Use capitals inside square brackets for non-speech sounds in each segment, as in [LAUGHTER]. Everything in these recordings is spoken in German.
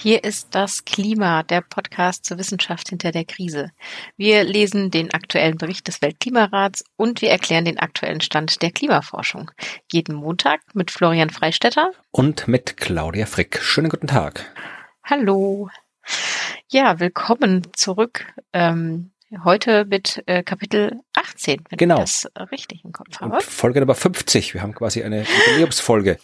Hier ist das Klima, der Podcast zur Wissenschaft hinter der Krise. Wir lesen den aktuellen Bericht des Weltklimarats und wir erklären den aktuellen Stand der Klimaforschung. Jeden Montag mit Florian Freistetter und mit Claudia Frick. Schönen guten Tag. Hallo. Ja, willkommen zurück. Ähm, heute mit äh, Kapitel 18, wenn genau. ich das richtig im Kopf habe. Und Folge Nummer 50. Wir haben quasi eine Jubiläumsfolge.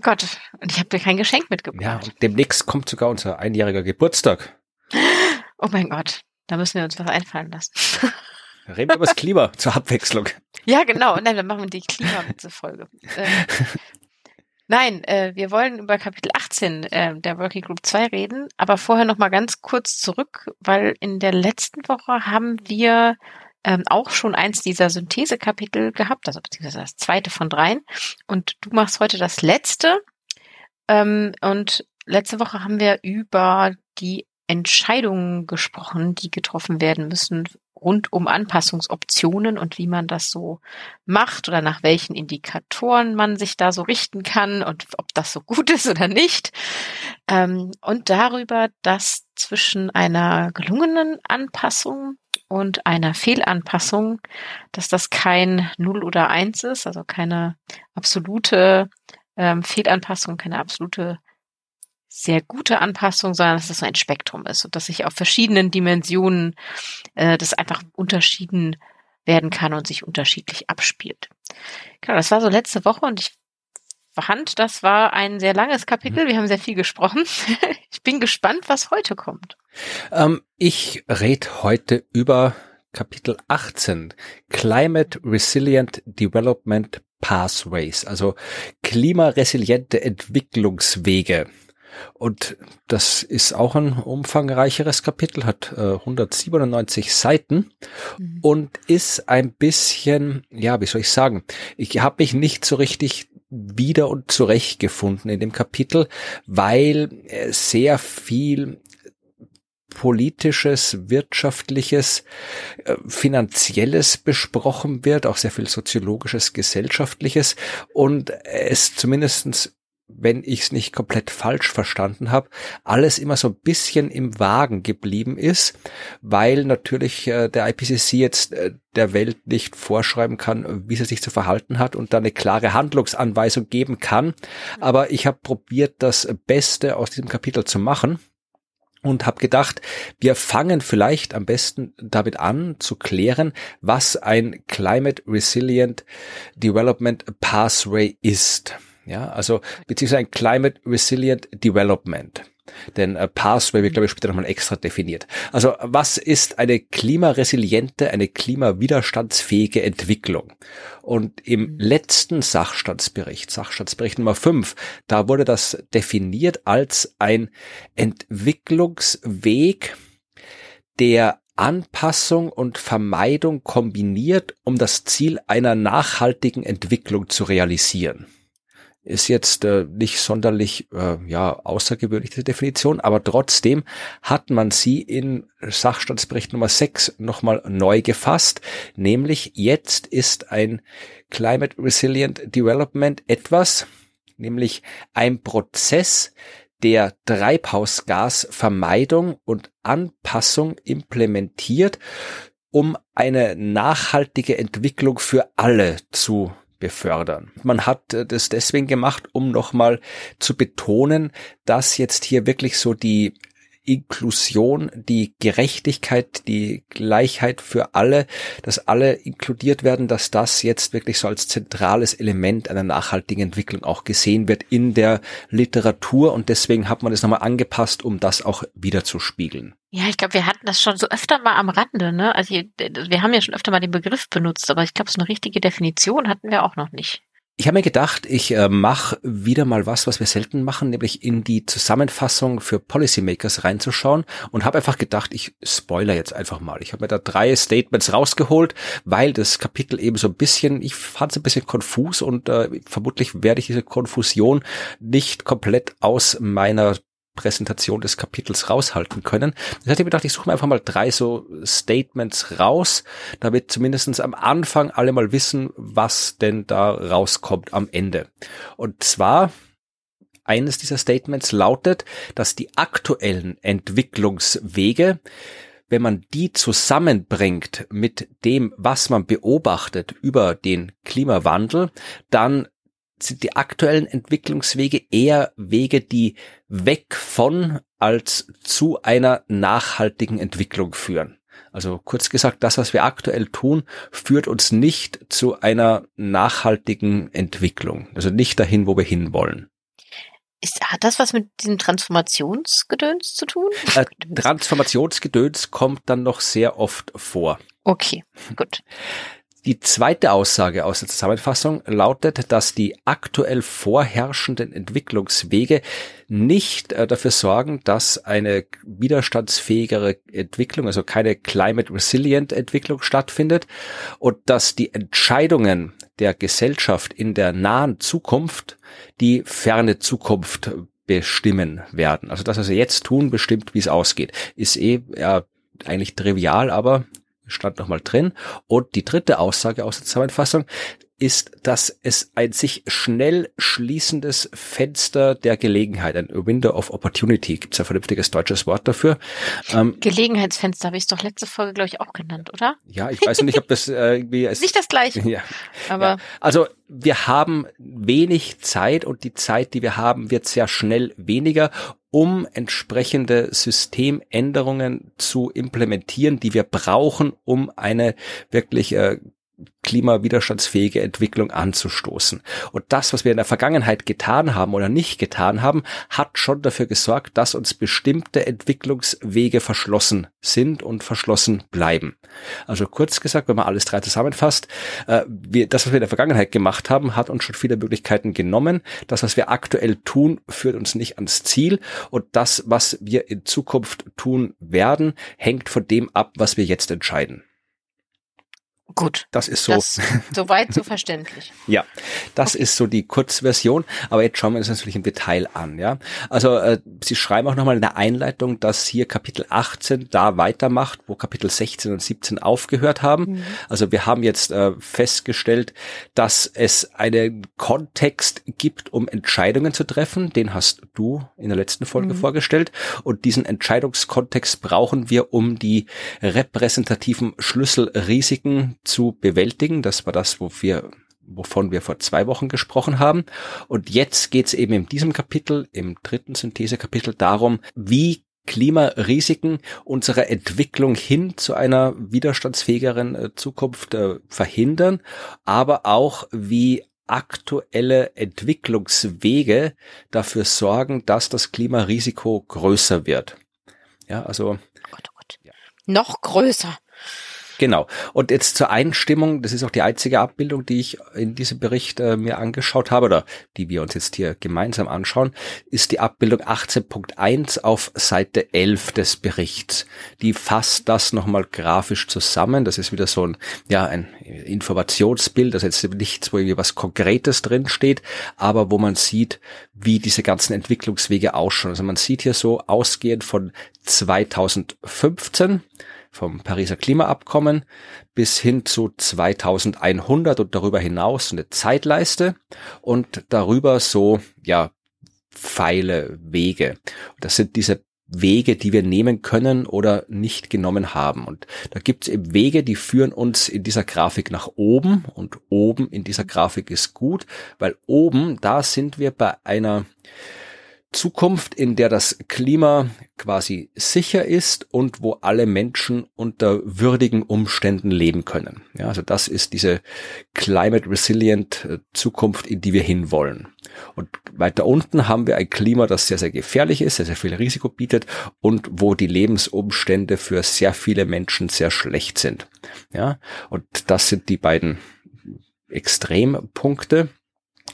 Gott, und ich habe dir kein Geschenk mitgebracht. Ja, und demnächst kommt sogar unser einjähriger Geburtstag. Oh mein Gott, da müssen wir uns was einfallen lassen. [LAUGHS] Reden wir über das Klima zur Abwechslung. Ja, genau. Und dann machen wir die Klimawitze-Folge. Ähm, nein, äh, wir wollen über Kapitel 18 äh, der Working Group 2 reden, aber vorher noch mal ganz kurz zurück, weil in der letzten Woche haben wir ähm, auch schon eins dieser Synthesekapitel gehabt, also beziehungsweise das zweite von dreien. Und du machst heute das letzte. Ähm, und letzte Woche haben wir über die Entscheidungen gesprochen, die getroffen werden müssen rund um Anpassungsoptionen und wie man das so macht oder nach welchen Indikatoren man sich da so richten kann und ob das so gut ist oder nicht. Ähm, und darüber, dass zwischen einer gelungenen Anpassung und einer Fehlanpassung, dass das kein Null oder Eins ist, also keine absolute ähm, Fehlanpassung, keine absolute sehr gute Anpassung, sondern dass das ein Spektrum ist und dass sich auf verschiedenen Dimensionen äh, das einfach unterschieden werden kann und sich unterschiedlich abspielt. Genau, das war so letzte Woche und ich fand, das war ein sehr langes Kapitel. Wir haben sehr viel gesprochen. [LAUGHS] ich bin gespannt, was heute kommt. Ähm, ich rede heute über Kapitel 18, Climate Resilient Development Pathways, also klimaresiliente Entwicklungswege. Und das ist auch ein umfangreicheres Kapitel, hat äh, 197 Seiten mhm. und ist ein bisschen, ja, wie soll ich sagen, ich habe mich nicht so richtig wieder und zurechtgefunden in dem Kapitel, weil sehr viel politisches, wirtschaftliches, äh, finanzielles besprochen wird, auch sehr viel soziologisches, gesellschaftliches und es zumindestens wenn ich es nicht komplett falsch verstanden habe, alles immer so ein bisschen im Wagen geblieben ist, weil natürlich äh, der IPCC jetzt äh, der Welt nicht vorschreiben kann, wie sie sich zu verhalten hat und da eine klare Handlungsanweisung geben kann. Aber ich habe probiert, das Beste aus diesem Kapitel zu machen und habe gedacht, wir fangen vielleicht am besten damit an zu klären, was ein Climate Resilient Development Pathway ist. Ja, also beziehungsweise ein Climate Resilient Development. Denn äh, Pathway wird, glaube ich, später nochmal extra definiert. Also was ist eine klimaresiliente, eine klimawiderstandsfähige Entwicklung? Und im letzten Sachstandsbericht, Sachstandsbericht Nummer 5, da wurde das definiert als ein Entwicklungsweg, der Anpassung und Vermeidung kombiniert, um das Ziel einer nachhaltigen Entwicklung zu realisieren ist jetzt äh, nicht sonderlich äh, ja außergewöhnliche Definition, aber trotzdem hat man sie in Sachstandsbericht Nummer 6 nochmal neu gefasst, nämlich jetzt ist ein Climate Resilient Development etwas, nämlich ein Prozess, der Treibhausgasvermeidung und Anpassung implementiert, um eine nachhaltige Entwicklung für alle zu befördern. Man hat äh, das deswegen gemacht, um nochmal zu betonen, dass jetzt hier wirklich so die Inklusion, die Gerechtigkeit, die Gleichheit für alle, dass alle inkludiert werden, dass das jetzt wirklich so als zentrales Element einer nachhaltigen Entwicklung auch gesehen wird in der Literatur und deswegen hat man das nochmal angepasst, um das auch wieder zu spiegeln. Ja, ich glaube, wir hatten das schon so öfter mal am Rande, ne? Also wir haben ja schon öfter mal den Begriff benutzt, aber ich glaube, so eine richtige Definition hatten wir auch noch nicht. Ich habe mir gedacht, ich äh, mache wieder mal was, was wir selten machen, nämlich in die Zusammenfassung für Policymakers reinzuschauen und habe einfach gedacht, ich spoiler jetzt einfach mal. Ich habe mir da drei Statements rausgeholt, weil das Kapitel eben so ein bisschen, ich fand es ein bisschen konfus und äh, vermutlich werde ich diese Konfusion nicht komplett aus meiner Präsentation des Kapitels raushalten können. Ich mir gedacht, ich suche mir einfach mal drei so Statements raus, damit zumindestens am Anfang alle mal wissen, was denn da rauskommt am Ende. Und zwar eines dieser Statements lautet, dass die aktuellen Entwicklungswege wenn man die zusammenbringt mit dem, was man beobachtet über den Klimawandel, dann sind die aktuellen Entwicklungswege eher Wege, die weg von als zu einer nachhaltigen Entwicklung führen. Also kurz gesagt, das, was wir aktuell tun, führt uns nicht zu einer nachhaltigen Entwicklung. Also nicht dahin, wo wir hinwollen. Ist, hat das was mit diesem Transformationsgedöns zu tun? Äh, Transformationsgedöns kommt dann noch sehr oft vor. Okay, gut. Die zweite Aussage aus der Zusammenfassung lautet, dass die aktuell vorherrschenden Entwicklungswege nicht äh, dafür sorgen, dass eine widerstandsfähigere Entwicklung, also keine climate resilient Entwicklung stattfindet und dass die Entscheidungen der Gesellschaft in der nahen Zukunft die ferne Zukunft bestimmen werden. Also das, was wir jetzt tun, bestimmt, wie es ausgeht. Ist eh ja, eigentlich trivial, aber stand nochmal drin. Und die dritte Aussage aus der Zusammenfassung ist, dass es ein sich schnell schließendes Fenster der Gelegenheit, ein Window of Opportunity, gibt es ein vernünftiges deutsches Wort dafür. Ähm, Gelegenheitsfenster habe ich doch letzte Folge, glaube ich, auch genannt, oder? Ja, ich weiß nicht, ob das äh, irgendwie [LAUGHS] ist. Nicht das gleiche. Ja. Aber ja. Also wir haben wenig Zeit und die Zeit, die wir haben, wird sehr schnell weniger um entsprechende Systemänderungen zu implementieren, die wir brauchen, um eine wirklich äh, klimawiderstandsfähige Entwicklung anzustoßen. Und das, was wir in der Vergangenheit getan haben oder nicht getan haben, hat schon dafür gesorgt, dass uns bestimmte Entwicklungswege verschlossen sind und verschlossen bleiben. Also kurz gesagt, wenn man alles drei zusammenfasst, äh, wir, das, was wir in der Vergangenheit gemacht haben, hat uns schon viele Möglichkeiten genommen. Das, was wir aktuell tun, führt uns nicht ans Ziel. Und das, was wir in Zukunft tun werden, hängt von dem ab, was wir jetzt entscheiden. Gut. Das ist so. Das, [LAUGHS] soweit so verständlich. ja, das okay. ist so die Kurzversion. Aber jetzt schauen wir uns natürlich im Detail an. Ja, also äh, Sie schreiben auch nochmal in der Einleitung, dass hier Kapitel 18 da weitermacht, wo Kapitel 16 und 17 aufgehört haben. Mhm. Also wir haben jetzt äh, festgestellt, dass es einen Kontext gibt, um Entscheidungen zu treffen. Den hast du in der letzten Folge mhm. vorgestellt. Und diesen Entscheidungskontext brauchen wir, um die repräsentativen Schlüsselrisiken zu bewältigen. Das war das, wo wir wovon wir vor zwei Wochen gesprochen haben. Und jetzt geht es eben in diesem Kapitel, im dritten Synthesekapitel, darum, wie Klimarisiken unsere Entwicklung hin zu einer widerstandsfähigeren äh, Zukunft äh, verhindern, aber auch wie aktuelle Entwicklungswege dafür sorgen, dass das Klimarisiko größer wird. Ja, also. Oh Gott, oh Gott. Ja. Noch größer. Genau. Und jetzt zur Einstimmung, das ist auch die einzige Abbildung, die ich in diesem Bericht äh, mir angeschaut habe oder die wir uns jetzt hier gemeinsam anschauen, ist die Abbildung 18.1 auf Seite 11 des Berichts. Die fasst das nochmal grafisch zusammen. Das ist wieder so ein, ja, ein Informationsbild, das jetzt nichts, wo irgendwie was Konkretes drin steht, aber wo man sieht, wie diese ganzen Entwicklungswege ausschauen. Also man sieht hier so ausgehend von 2015 vom Pariser Klimaabkommen bis hin zu 2100 und darüber hinaus eine Zeitleiste und darüber so, ja, Pfeile, Wege. Das sind diese Wege, die wir nehmen können oder nicht genommen haben. Und da gibt es eben Wege, die führen uns in dieser Grafik nach oben und oben in dieser Grafik ist gut, weil oben, da sind wir bei einer Zukunft, in der das Klima quasi sicher ist und wo alle Menschen unter würdigen Umständen leben können. Ja, also das ist diese climate resilient äh, Zukunft, in die wir hinwollen. Und weiter unten haben wir ein Klima, das sehr, sehr gefährlich ist, sehr, sehr viel Risiko bietet und wo die Lebensumstände für sehr viele Menschen sehr schlecht sind. Ja, und das sind die beiden Extrempunkte.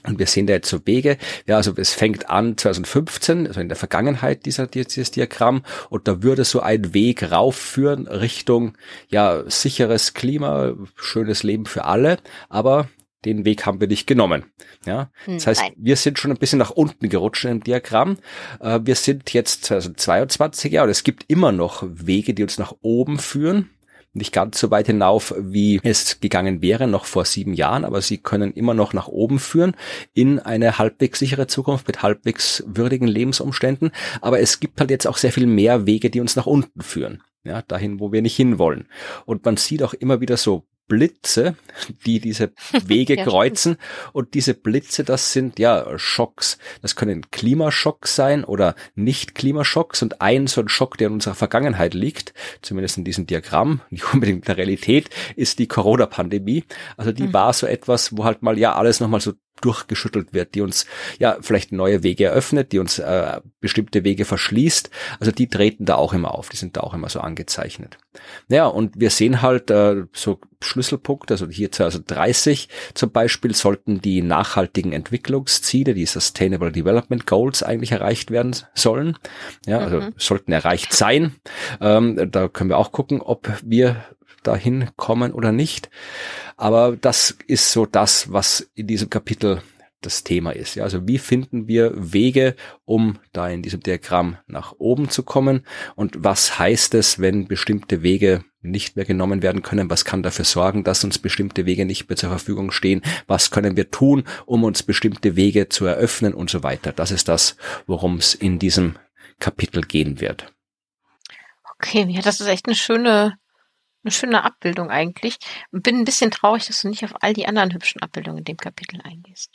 Und wir sehen da jetzt so Wege. Ja, also es fängt an 2015, also in der Vergangenheit dieser, dieses Diagramm. Und da würde so ein Weg raufführen Richtung, ja, sicheres Klima, schönes Leben für alle. Aber den Weg haben wir nicht genommen. Ja, hm, das heißt, Nein. wir sind schon ein bisschen nach unten gerutscht im Diagramm. Äh, wir sind jetzt 2022 Jahre und es gibt immer noch Wege, die uns nach oben führen nicht ganz so weit hinauf, wie es gegangen wäre, noch vor sieben Jahren, aber sie können immer noch nach oben führen in eine halbwegs sichere Zukunft mit halbwegs würdigen Lebensumständen. Aber es gibt halt jetzt auch sehr viel mehr Wege, die uns nach unten führen. Ja, dahin, wo wir nicht hinwollen. Und man sieht auch immer wieder so Blitze, die diese [LAUGHS] Wege ja, kreuzen. Und diese Blitze, das sind ja Schocks. Das können Klimaschocks sein oder nicht Klimaschocks. Und ein so ein Schock, der in unserer Vergangenheit liegt, zumindest in diesem Diagramm, [LAUGHS] nicht unbedingt in der Realität, ist die Corona-Pandemie. Also die mhm. war so etwas, wo halt mal ja alles nochmal so durchgeschüttelt wird, die uns ja vielleicht neue Wege eröffnet, die uns äh, bestimmte Wege verschließt. Also die treten da auch immer auf, die sind da auch immer so angezeichnet. Ja, und wir sehen halt äh, so Schlüsselpunkt, also hier 2030 zum Beispiel sollten die nachhaltigen Entwicklungsziele, die Sustainable Development Goals eigentlich erreicht werden sollen. Ja, also mhm. sollten erreicht sein. Ähm, da können wir auch gucken, ob wir dahin kommen oder nicht. Aber das ist so das, was in diesem Kapitel das Thema ist. Ja, also wie finden wir Wege, um da in diesem Diagramm nach oben zu kommen? Und was heißt es, wenn bestimmte Wege nicht mehr genommen werden können? Was kann dafür sorgen, dass uns bestimmte Wege nicht mehr zur Verfügung stehen? Was können wir tun, um uns bestimmte Wege zu eröffnen und so weiter? Das ist das, worum es in diesem Kapitel gehen wird. Okay, ja, das ist echt eine schöne eine schöne Abbildung eigentlich. Bin ein bisschen traurig, dass du nicht auf all die anderen hübschen Abbildungen in dem Kapitel eingehst.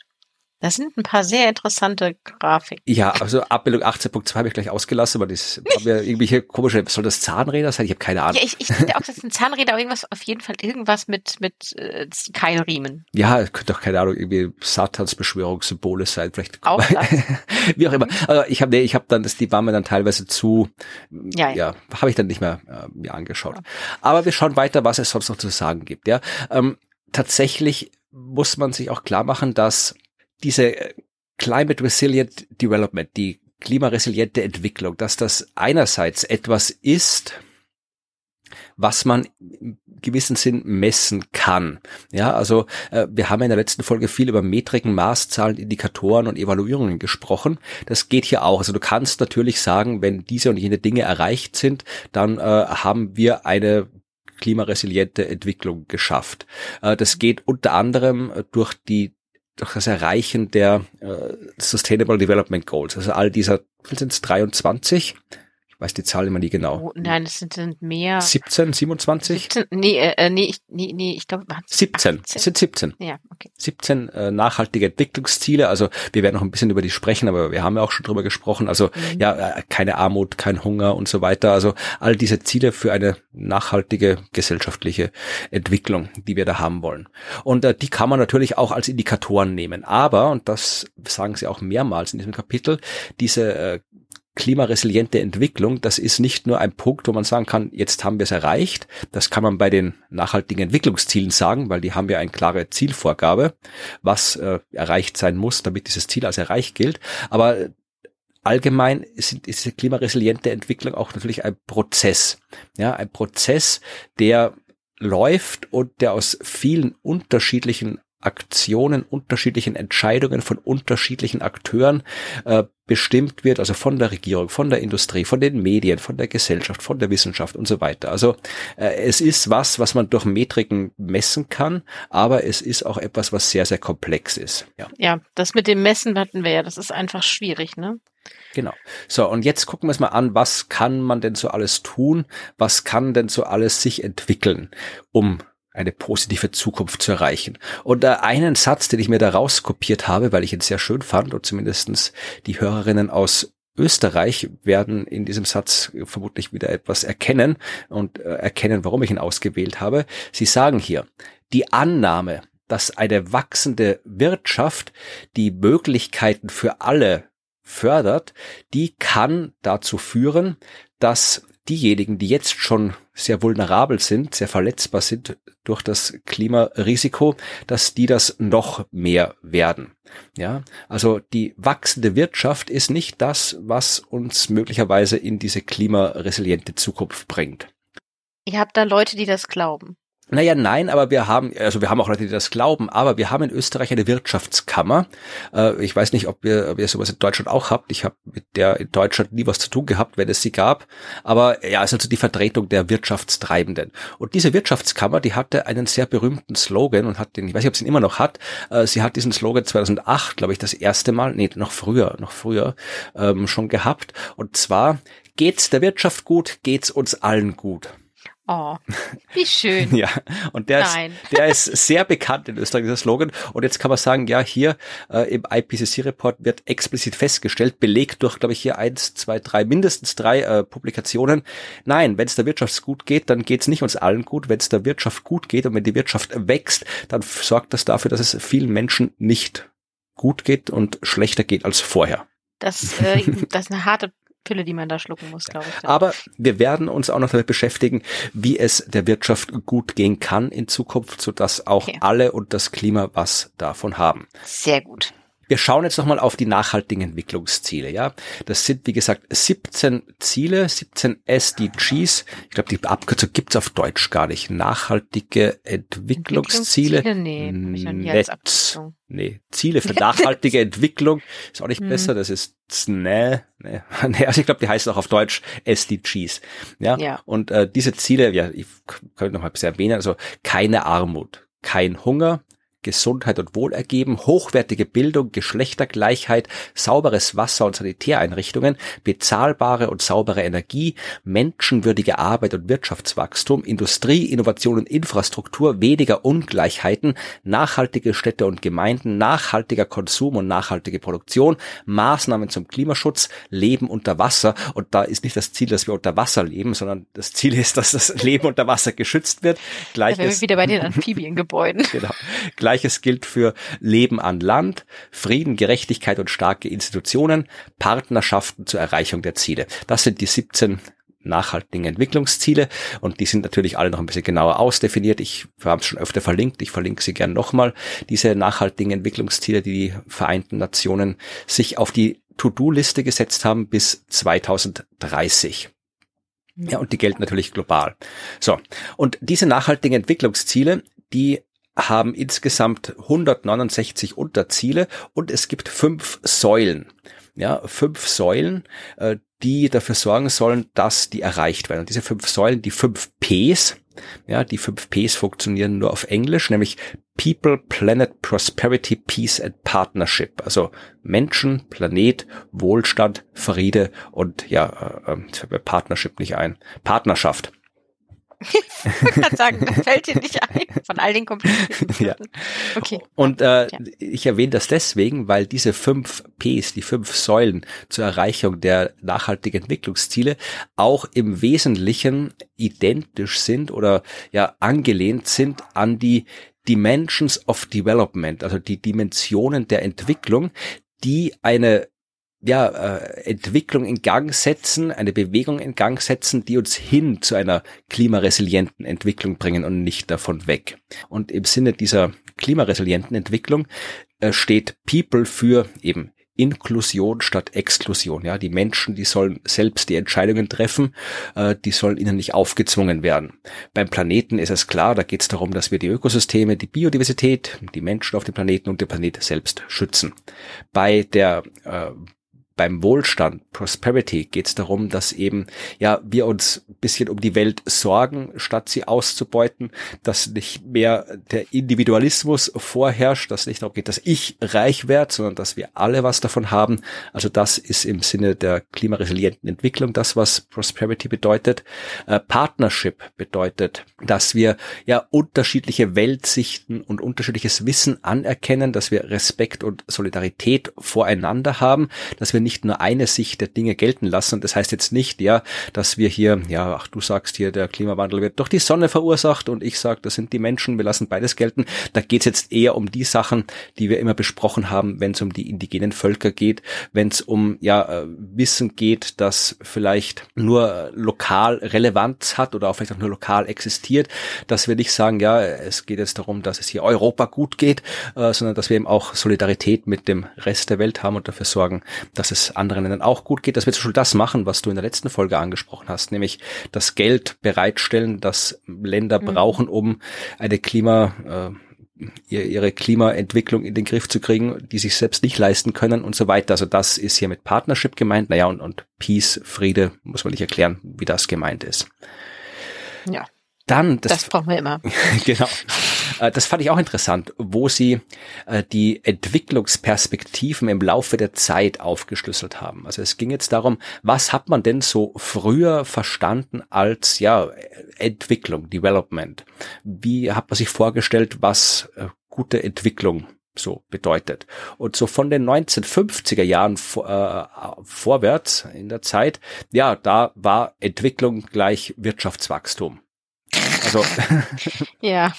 Das sind ein paar sehr interessante Grafiken. Ja, also Abbildung 18.2 habe ich gleich ausgelassen, aber das haben ja irgendwelche komische, soll das Zahnräder sein? Ich habe keine Ahnung. Ja, ich, ich denke auch, das sind Zahnräder, aber irgendwas, auf jeden Fall irgendwas mit, mit äh, Keilriemen. Ja, es könnte auch, keine Ahnung, irgendwie Satansbeschwörungssymbole sein, vielleicht. Auch. [LAUGHS] Wie auch immer. Also ich habe nee, ich habe dann, das, die waren mir dann teilweise zu, ja, ja. ja habe ich dann nicht mehr äh, mir angeschaut. Ja. Aber wir schauen weiter, was es sonst noch zu sagen gibt. Ja, ähm, tatsächlich muss man sich auch klar machen, dass diese äh, Climate Resilient Development, die klimaresiliente Entwicklung, dass das einerseits etwas ist, was man im gewissen Sinn messen kann. Ja, also äh, wir haben in der letzten Folge viel über Metriken, Maßzahlen, Indikatoren und Evaluierungen gesprochen. Das geht hier auch. Also du kannst natürlich sagen, wenn diese und jene Dinge erreicht sind, dann äh, haben wir eine klimaresiliente Entwicklung geschafft. Äh, das geht unter anderem durch die durch das Erreichen der äh, Sustainable Development Goals, also all dieser, sind es 23? Weiß die Zahl immer nie genau. Oh, nein, es sind, sind mehr. 17, 27? 17, nee, äh, nee, ich, nee, nee, ich glaube, 17. 18. Es sind 17. Ja, okay. 17 äh, nachhaltige Entwicklungsziele. Also wir werden noch ein bisschen über die sprechen, aber wir haben ja auch schon drüber gesprochen. Also mhm. ja, äh, keine Armut, kein Hunger und so weiter. Also all diese Ziele für eine nachhaltige gesellschaftliche Entwicklung, die wir da haben wollen. Und äh, die kann man natürlich auch als Indikatoren nehmen. Aber, und das sagen sie auch mehrmals in diesem Kapitel, diese äh, klimaresiliente Entwicklung, das ist nicht nur ein Punkt, wo man sagen kann, jetzt haben wir es erreicht. Das kann man bei den nachhaltigen Entwicklungszielen sagen, weil die haben ja eine klare Zielvorgabe, was äh, erreicht sein muss, damit dieses Ziel als erreicht gilt. Aber allgemein ist, ist diese klimaresiliente Entwicklung auch natürlich ein Prozess. Ja, ein Prozess, der läuft und der aus vielen unterschiedlichen Aktionen, unterschiedlichen Entscheidungen von unterschiedlichen Akteuren äh, bestimmt wird, also von der Regierung, von der Industrie, von den Medien, von der Gesellschaft, von der Wissenschaft und so weiter. Also äh, es ist was, was man durch Metriken messen kann, aber es ist auch etwas, was sehr, sehr komplex ist. Ja, ja das mit dem Messen hatten wir ja, das ist einfach schwierig, ne? Genau. So, und jetzt gucken wir uns mal an, was kann man denn so alles tun? Was kann denn so alles sich entwickeln, um eine positive Zukunft zu erreichen. Und einen Satz, den ich mir da rauskopiert habe, weil ich ihn sehr schön fand und zumindestens die Hörerinnen aus Österreich werden in diesem Satz vermutlich wieder etwas erkennen und äh, erkennen, warum ich ihn ausgewählt habe. Sie sagen hier, die Annahme, dass eine wachsende Wirtschaft die Möglichkeiten für alle fördert, die kann dazu führen, dass diejenigen, die jetzt schon sehr vulnerabel sind, sehr verletzbar sind durch das Klimarisiko, dass die das noch mehr werden. Ja, also die wachsende Wirtschaft ist nicht das, was uns möglicherweise in diese klimaresiliente Zukunft bringt. Ihr habt da Leute, die das glauben. Naja, nein, aber wir haben, also wir haben auch Leute, die das glauben, aber wir haben in Österreich eine Wirtschaftskammer. Äh, ich weiß nicht, ob ihr, ob ihr sowas in Deutschland auch habt. Ich habe mit der in Deutschland nie was zu tun gehabt, wenn es sie gab. Aber ja, ist also die Vertretung der Wirtschaftstreibenden. Und diese Wirtschaftskammer, die hatte einen sehr berühmten Slogan und hat den, ich weiß nicht, ob sie ihn immer noch hat. Äh, sie hat diesen Slogan 2008, glaube ich, das erste Mal, nee, noch früher, noch früher ähm, schon gehabt. Und zwar, geht's der Wirtschaft gut, geht's uns allen gut. Oh, [LAUGHS] wie schön. ja, und der ist, der ist sehr bekannt in Österreich, dieser Slogan. Und jetzt kann man sagen, ja, hier äh, im IPCC-Report wird explizit festgestellt, belegt durch, glaube ich, hier eins, zwei, drei, mindestens drei äh, Publikationen. Nein, wenn es der Wirtschaft gut geht, dann geht es nicht uns allen gut. Wenn es der Wirtschaft gut geht und wenn die Wirtschaft wächst, dann sorgt das dafür, dass es vielen Menschen nicht gut geht und schlechter geht als vorher. Das, äh, [LAUGHS] das ist eine harte Pille, die man da schlucken muss, glaube ich. Aber wir werden uns auch noch damit beschäftigen, wie es der Wirtschaft gut gehen kann in Zukunft, sodass auch okay. alle und das Klima was davon haben. Sehr gut. Wir schauen jetzt nochmal auf die nachhaltigen Entwicklungsziele. Ja, das sind wie gesagt 17 Ziele, 17 SDGs. Ich glaube, die Abkürzung gibt's auf Deutsch gar nicht. Nachhaltige Entwicklungsziele. Entwicklungsziele? Nee, Netz. Nee, Ziele für [LAUGHS] nachhaltige Entwicklung ist auch nicht hm. besser. Das ist ne, [LAUGHS] ne. Also ich glaube, die heißen auch auf Deutsch SDGs. Ja. ja. Und äh, diese Ziele, ja, ich könnte noch mal ein bisschen erwähnen. Also keine Armut, kein Hunger, Gesundheit und Wohlergeben, hochwertige Bildung, Geschlechtergleichheit, sauberes Wasser und Sanitäreinrichtungen, bezahlbare und saubere Energie, menschenwürdige Arbeit und Wirtschaftswachstum, Industrie, Innovation und Infrastruktur, weniger Ungleichheiten, nachhaltige Städte und Gemeinden, nachhaltiger Konsum und nachhaltige Produktion, Maßnahmen zum Klimaschutz, Leben unter Wasser. Und da ist nicht das Ziel, dass wir unter Wasser leben, sondern das Ziel ist, dass das Leben unter Wasser geschützt wird. Gleiches, da wir wieder bei den Amphibiengebäuden. [LAUGHS] genau. Gleiches gilt für Leben an Land, Frieden, Gerechtigkeit und starke Institutionen, Partnerschaften zur Erreichung der Ziele. Das sind die 17 nachhaltigen Entwicklungsziele und die sind natürlich alle noch ein bisschen genauer ausdefiniert. Ich habe es schon öfter verlinkt, ich verlinke sie gern nochmal. Diese nachhaltigen Entwicklungsziele, die die Vereinten Nationen sich auf die To-Do-Liste gesetzt haben bis 2030. Ja, und die gelten natürlich global. So. Und diese nachhaltigen Entwicklungsziele, die haben insgesamt 169 Unterziele und es gibt fünf Säulen. Ja, fünf Säulen, äh, die dafür sorgen sollen, dass die erreicht werden. Und diese fünf Säulen, die fünf Ps, ja, die fünf Ps funktionieren nur auf Englisch, nämlich People, Planet, Prosperity, Peace and Partnership. Also Menschen, Planet, Wohlstand, Friede und ja, äh, äh Partnership nicht ein. Partnerschaft ich kann sagen, fällt dir nicht ein von all den komplizierten [LAUGHS] ja. Okay. Und äh, ja. ich erwähne das deswegen, weil diese fünf Ps, die fünf Säulen zur Erreichung der nachhaltigen Entwicklungsziele auch im Wesentlichen identisch sind oder ja angelehnt sind an die Dimensions of Development, also die Dimensionen der Entwicklung, die eine ja, äh, Entwicklung in Gang setzen, eine Bewegung in Gang setzen, die uns hin zu einer klimaresilienten Entwicklung bringen und nicht davon weg. Und im Sinne dieser klimaresilienten Entwicklung äh, steht People für eben Inklusion statt Exklusion. Ja, die Menschen, die sollen selbst die Entscheidungen treffen, äh, die sollen ihnen nicht aufgezwungen werden. Beim Planeten ist es klar, da geht es darum, dass wir die Ökosysteme, die Biodiversität, die Menschen auf dem Planeten und den Planet selbst schützen. Bei der äh, beim Wohlstand, Prosperity, geht es darum, dass eben ja wir uns bisschen um die Welt sorgen, statt sie auszubeuten, dass nicht mehr der Individualismus vorherrscht, dass nicht darum geht, dass ich reich werde, sondern dass wir alle was davon haben. Also das ist im Sinne der klimaresilienten Entwicklung das, was Prosperity bedeutet. Äh, Partnership bedeutet, dass wir ja unterschiedliche Weltsichten und unterschiedliches Wissen anerkennen, dass wir Respekt und Solidarität voreinander haben, dass wir nicht nur eine Sicht der Dinge gelten lassen. Und das heißt jetzt nicht, ja, dass wir hier, ja, ach, du sagst hier, der Klimawandel wird durch die Sonne verursacht und ich sage, das sind die Menschen, wir lassen beides gelten. Da geht es jetzt eher um die Sachen, die wir immer besprochen haben, wenn es um die indigenen Völker geht, wenn es um ja äh, Wissen geht, das vielleicht nur lokal Relevanz hat oder auch vielleicht auch nur lokal existiert, dass wir nicht sagen, ja, es geht jetzt darum, dass es hier Europa gut geht, äh, sondern dass wir eben auch Solidarität mit dem Rest der Welt haben und dafür sorgen, dass es anderen Ländern auch gut geht, dass wir zum Beispiel das machen, was du in der letzten Folge angesprochen hast, nämlich das Geld bereitstellen, das Länder mhm. brauchen, um eine Klima, äh, ihre Klimaentwicklung in den Griff zu kriegen, die sich selbst nicht leisten können und so weiter. Also das ist hier mit Partnership gemeint. Naja, und, und Peace, Friede, muss man nicht erklären, wie das gemeint ist. Ja. Dann, das, das brauchen wir immer. [LAUGHS] genau. Äh, das fand ich auch interessant, wo sie äh, die Entwicklungsperspektiven im Laufe der Zeit aufgeschlüsselt haben. Also es ging jetzt darum, was hat man denn so früher verstanden als ja Entwicklung, Development? Wie hat man sich vorgestellt, was äh, gute Entwicklung so bedeutet. Und so von den 1950er Jahren äh, vorwärts in der Zeit, ja, da war Entwicklung gleich Wirtschaftswachstum. Also [LAUGHS] ja,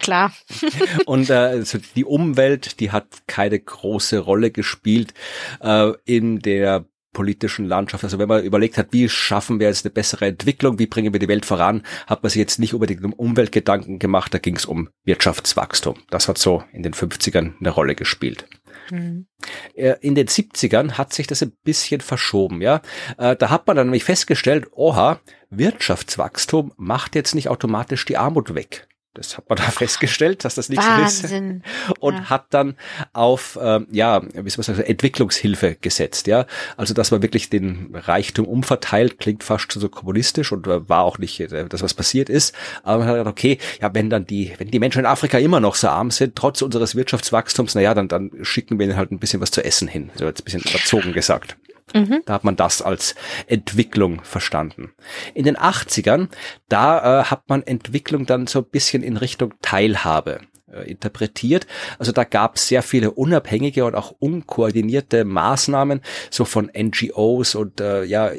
klar. [LAUGHS] und äh, also die Umwelt, die hat keine große Rolle gespielt äh, in der politischen Landschaft. Also wenn man überlegt hat, wie schaffen wir jetzt eine bessere Entwicklung, wie bringen wir die Welt voran, hat man sich jetzt nicht unbedingt um Umweltgedanken gemacht, da ging es um Wirtschaftswachstum. Das hat so in den 50ern eine Rolle gespielt. Mhm. In den 70ern hat sich das ein bisschen verschoben, ja. Äh, da hat man dann nämlich festgestellt, oha, Wirtschaftswachstum macht jetzt nicht automatisch die Armut weg. Das hat man da [LAUGHS] festgestellt, dass das nicht Wahnsinn. so ist. Und ja. hat dann auf, ähm, ja, wie soll man sagen, Entwicklungshilfe gesetzt, ja. Also, dass man wirklich den Reichtum umverteilt, klingt fast schon so kommunistisch und äh, war auch nicht äh, das, was passiert ist. Aber man hat gedacht, okay, ja, wenn dann die, wenn die Menschen in Afrika immer noch so arm sind, trotz unseres Wirtschaftswachstums, na ja, dann, dann schicken wir ihnen halt ein bisschen was zu essen hin. So jetzt ein bisschen überzogen gesagt. Mhm. Da hat man das als Entwicklung verstanden. In den 80ern, da äh, hat man Entwicklung dann so ein bisschen in Richtung Teilhabe äh, interpretiert. Also da gab es sehr viele unabhängige und auch unkoordinierte Maßnahmen, so von NGOs und äh, ja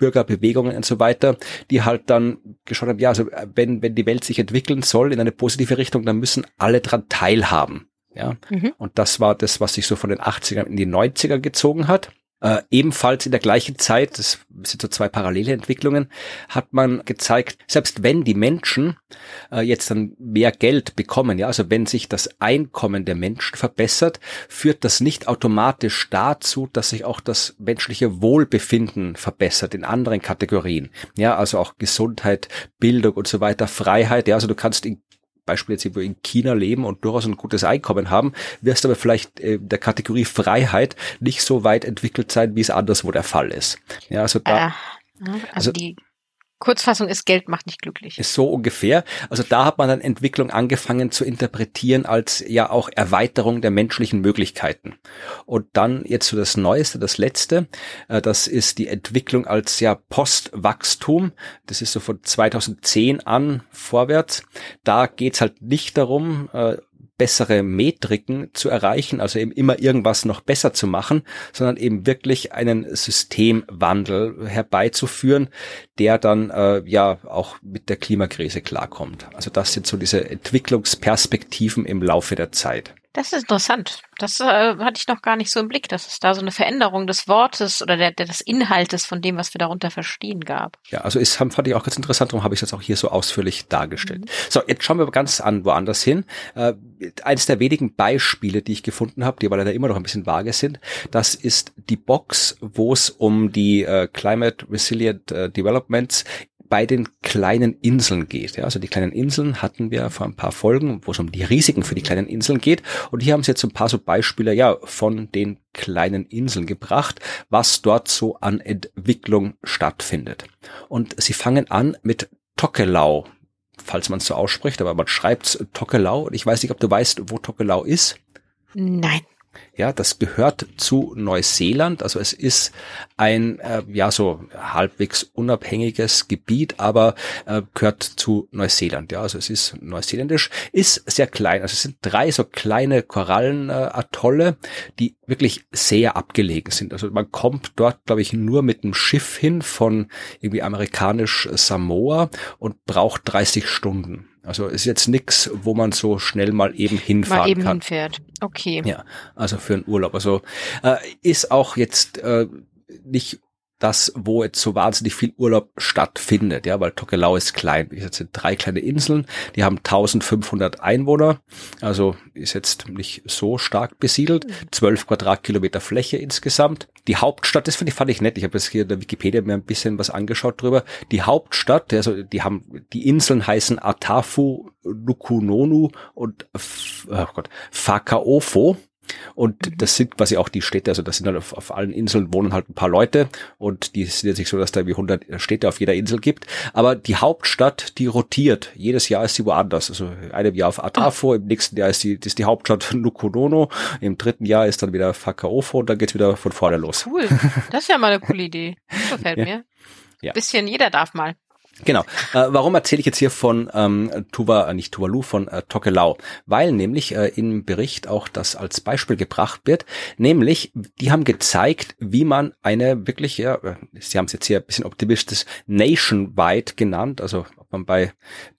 Bürgerbewegungen und so weiter, die halt dann geschaut haben, ja, also wenn, wenn die Welt sich entwickeln soll in eine positive Richtung, dann müssen alle dran teilhaben. Ja, mhm. und das war das, was sich so von den 80ern in die 90er gezogen hat. Äh, ebenfalls in der gleichen Zeit, das sind so zwei parallele Entwicklungen, hat man gezeigt, selbst wenn die Menschen äh, jetzt dann mehr Geld bekommen, ja, also wenn sich das Einkommen der Menschen verbessert, führt das nicht automatisch dazu, dass sich auch das menschliche Wohlbefinden verbessert in anderen Kategorien. Ja, also auch Gesundheit, Bildung und so weiter, Freiheit. Ja, also du kannst in Beispiel jetzt irgendwo in China leben und durchaus ein gutes Einkommen haben, wirst aber vielleicht äh, der Kategorie Freiheit nicht so weit entwickelt sein, wie es anderswo der Fall ist. Ja, also da, äh, also, also die Kurzfassung ist, Geld macht nicht glücklich. Ist so ungefähr. Also da hat man dann Entwicklung angefangen zu interpretieren als ja auch Erweiterung der menschlichen Möglichkeiten. Und dann jetzt so das Neueste, das Letzte, äh, das ist die Entwicklung als ja Postwachstum. Das ist so von 2010 an vorwärts. Da geht's halt nicht darum, äh, bessere Metriken zu erreichen, also eben immer irgendwas noch besser zu machen, sondern eben wirklich einen Systemwandel herbeizuführen, der dann äh, ja auch mit der Klimakrise klarkommt. Also das sind so diese Entwicklungsperspektiven im Laufe der Zeit. Das ist interessant. Das äh, hatte ich noch gar nicht so im Blick, dass es da so eine Veränderung des Wortes oder der, der, des Inhaltes von dem, was wir darunter verstehen, gab. Ja, also ist, fand ich auch ganz interessant, darum habe ich das auch hier so ausführlich dargestellt. Mhm. So, jetzt schauen wir ganz an woanders hin. Äh, eines der wenigen Beispiele, die ich gefunden habe, die aber leider immer noch ein bisschen vage sind, das ist die Box, wo es um die äh, Climate Resilient äh, Developments bei den kleinen Inseln geht. Ja, also die kleinen Inseln hatten wir vor ein paar Folgen, wo es um die Risiken für die kleinen Inseln geht. Und hier haben sie jetzt ein paar so Beispiele ja von den kleinen Inseln gebracht, was dort so an Entwicklung stattfindet. Und sie fangen an mit Tokelau, falls man es so ausspricht, aber man schreibt Tokelau. Und ich weiß nicht, ob du weißt, wo Tokelau ist. Nein. Ja, das gehört zu Neuseeland. Also es ist ein, äh, ja, so halbwegs unabhängiges Gebiet, aber äh, gehört zu Neuseeland. Ja, also es ist neuseeländisch, ist sehr klein. Also es sind drei so kleine Korallenatolle, äh, die wirklich sehr abgelegen sind. Also man kommt dort, glaube ich, nur mit einem Schiff hin von irgendwie amerikanisch Samoa und braucht 30 Stunden. Also ist jetzt nichts, wo man so schnell mal eben hinfahren mal eben kann. hinfährt. Okay. Ja, also für einen Urlaub. Also äh, ist auch jetzt äh, nicht das, wo jetzt so wahnsinnig viel Urlaub stattfindet, ja, weil Tokelau ist klein. Gesagt, sind drei kleine Inseln, die haben 1500 Einwohner, also ist jetzt nicht so stark besiedelt, 12 Quadratkilometer Fläche insgesamt. Die Hauptstadt, das finde ich, fand ich nett. Ich habe jetzt hier in der Wikipedia mir ein bisschen was angeschaut drüber. Die Hauptstadt, also die haben, die Inseln heißen Atafu, Nukunonu und oh Gott, Fakaofo. Und das sind quasi auch die Städte, also das sind halt auf, auf, allen Inseln wohnen halt ein paar Leute und die sind jetzt nicht so, dass da wie 100 Städte auf jeder Insel gibt. Aber die Hauptstadt, die rotiert. Jedes Jahr ist sie woanders. Also einem Jahr auf Atafo, oh. im nächsten Jahr ist die, ist die Hauptstadt Nukunono, im dritten Jahr ist dann wieder Fakaofo und dann geht's wieder von vorne los. Cool. Das ist ja mal eine coole Idee. Das [LAUGHS] gefällt ja. mir. Ja. Bisschen jeder darf mal. Genau. Äh, warum erzähle ich jetzt hier von ähm, Tuva, äh, nicht Tuvalu, von äh, Tokelau? Weil nämlich äh, im Bericht auch das als Beispiel gebracht wird, nämlich die haben gezeigt, wie man eine wirklich, ja, äh, sie haben es jetzt hier ein bisschen optimistisch nationwide genannt, also man bei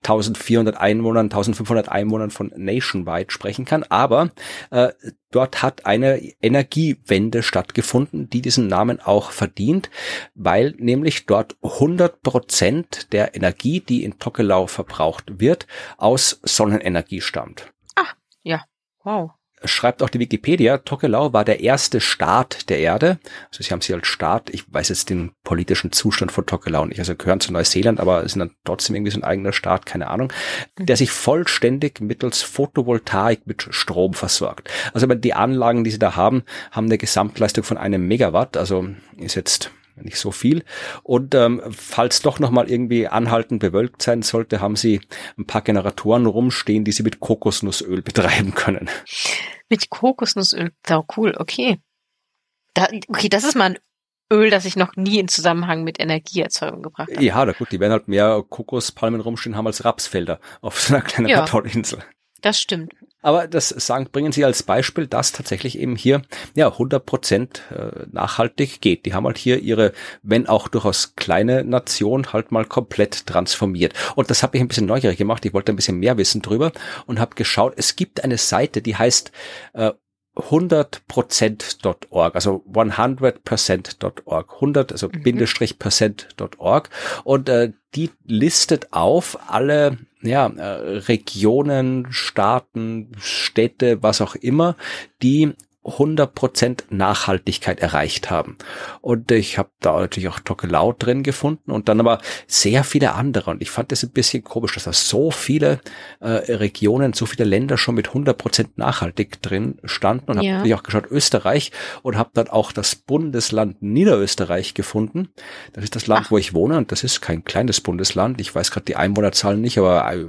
1400 Einwohnern, 1500 Einwohnern von nationwide sprechen kann, aber äh, Dort hat eine Energiewende stattgefunden, die diesen Namen auch verdient, weil nämlich dort 100 Prozent der Energie, die in Tokelau verbraucht wird, aus Sonnenenergie stammt. Ah, ja, wow schreibt auch die Wikipedia, Tokelau war der erste Staat der Erde. Also sie haben sie als Staat, ich weiß jetzt den politischen Zustand von Tokelau nicht, also gehören zu Neuseeland, aber sind dann trotzdem irgendwie so ein eigener Staat, keine Ahnung, der sich vollständig mittels Photovoltaik mit Strom versorgt. Also die Anlagen, die sie da haben, haben eine Gesamtleistung von einem Megawatt, also ist jetzt nicht so viel. Und ähm, falls doch nochmal irgendwie anhaltend bewölkt sein sollte, haben sie ein paar Generatoren rumstehen, die sie mit Kokosnussöl [LAUGHS] betreiben können. Mit Kokosnussöl, so cool, okay. Da, okay, das ist mal ein Öl, das ich noch nie in Zusammenhang mit Energieerzeugung gebracht habe. Ja, na gut, die werden halt mehr Kokospalmen rumstehen haben als Rapsfelder auf so einer kleinen ja, Kartoninsel. Das stimmt. Aber das sagen, bringen Sie als Beispiel, dass tatsächlich eben hier ja 100 Prozent äh, nachhaltig geht. Die haben halt hier ihre, wenn auch durchaus kleine Nation, halt mal komplett transformiert. Und das habe ich ein bisschen neugierig gemacht. Ich wollte ein bisschen mehr wissen drüber und habe geschaut. Es gibt eine Seite, die heißt äh, 100%.org, also 100%.org, 100, also mhm. Bindestrich Percent.org und äh, die listet auf alle ja, äh, Regionen, Staaten, Städte, was auch immer, die 100% Nachhaltigkeit erreicht haben. Und ich habe da natürlich auch Tokelau drin gefunden und dann aber sehr viele andere. Und ich fand das ein bisschen komisch, dass da so viele äh, Regionen, so viele Länder schon mit 100% nachhaltig drin standen. Und ja. habe auch geschaut, Österreich und habe dann auch das Bundesland Niederösterreich gefunden. Das ist das Land, Ach. wo ich wohne und das ist kein kleines Bundesland. Ich weiß gerade die Einwohnerzahlen nicht, aber äh,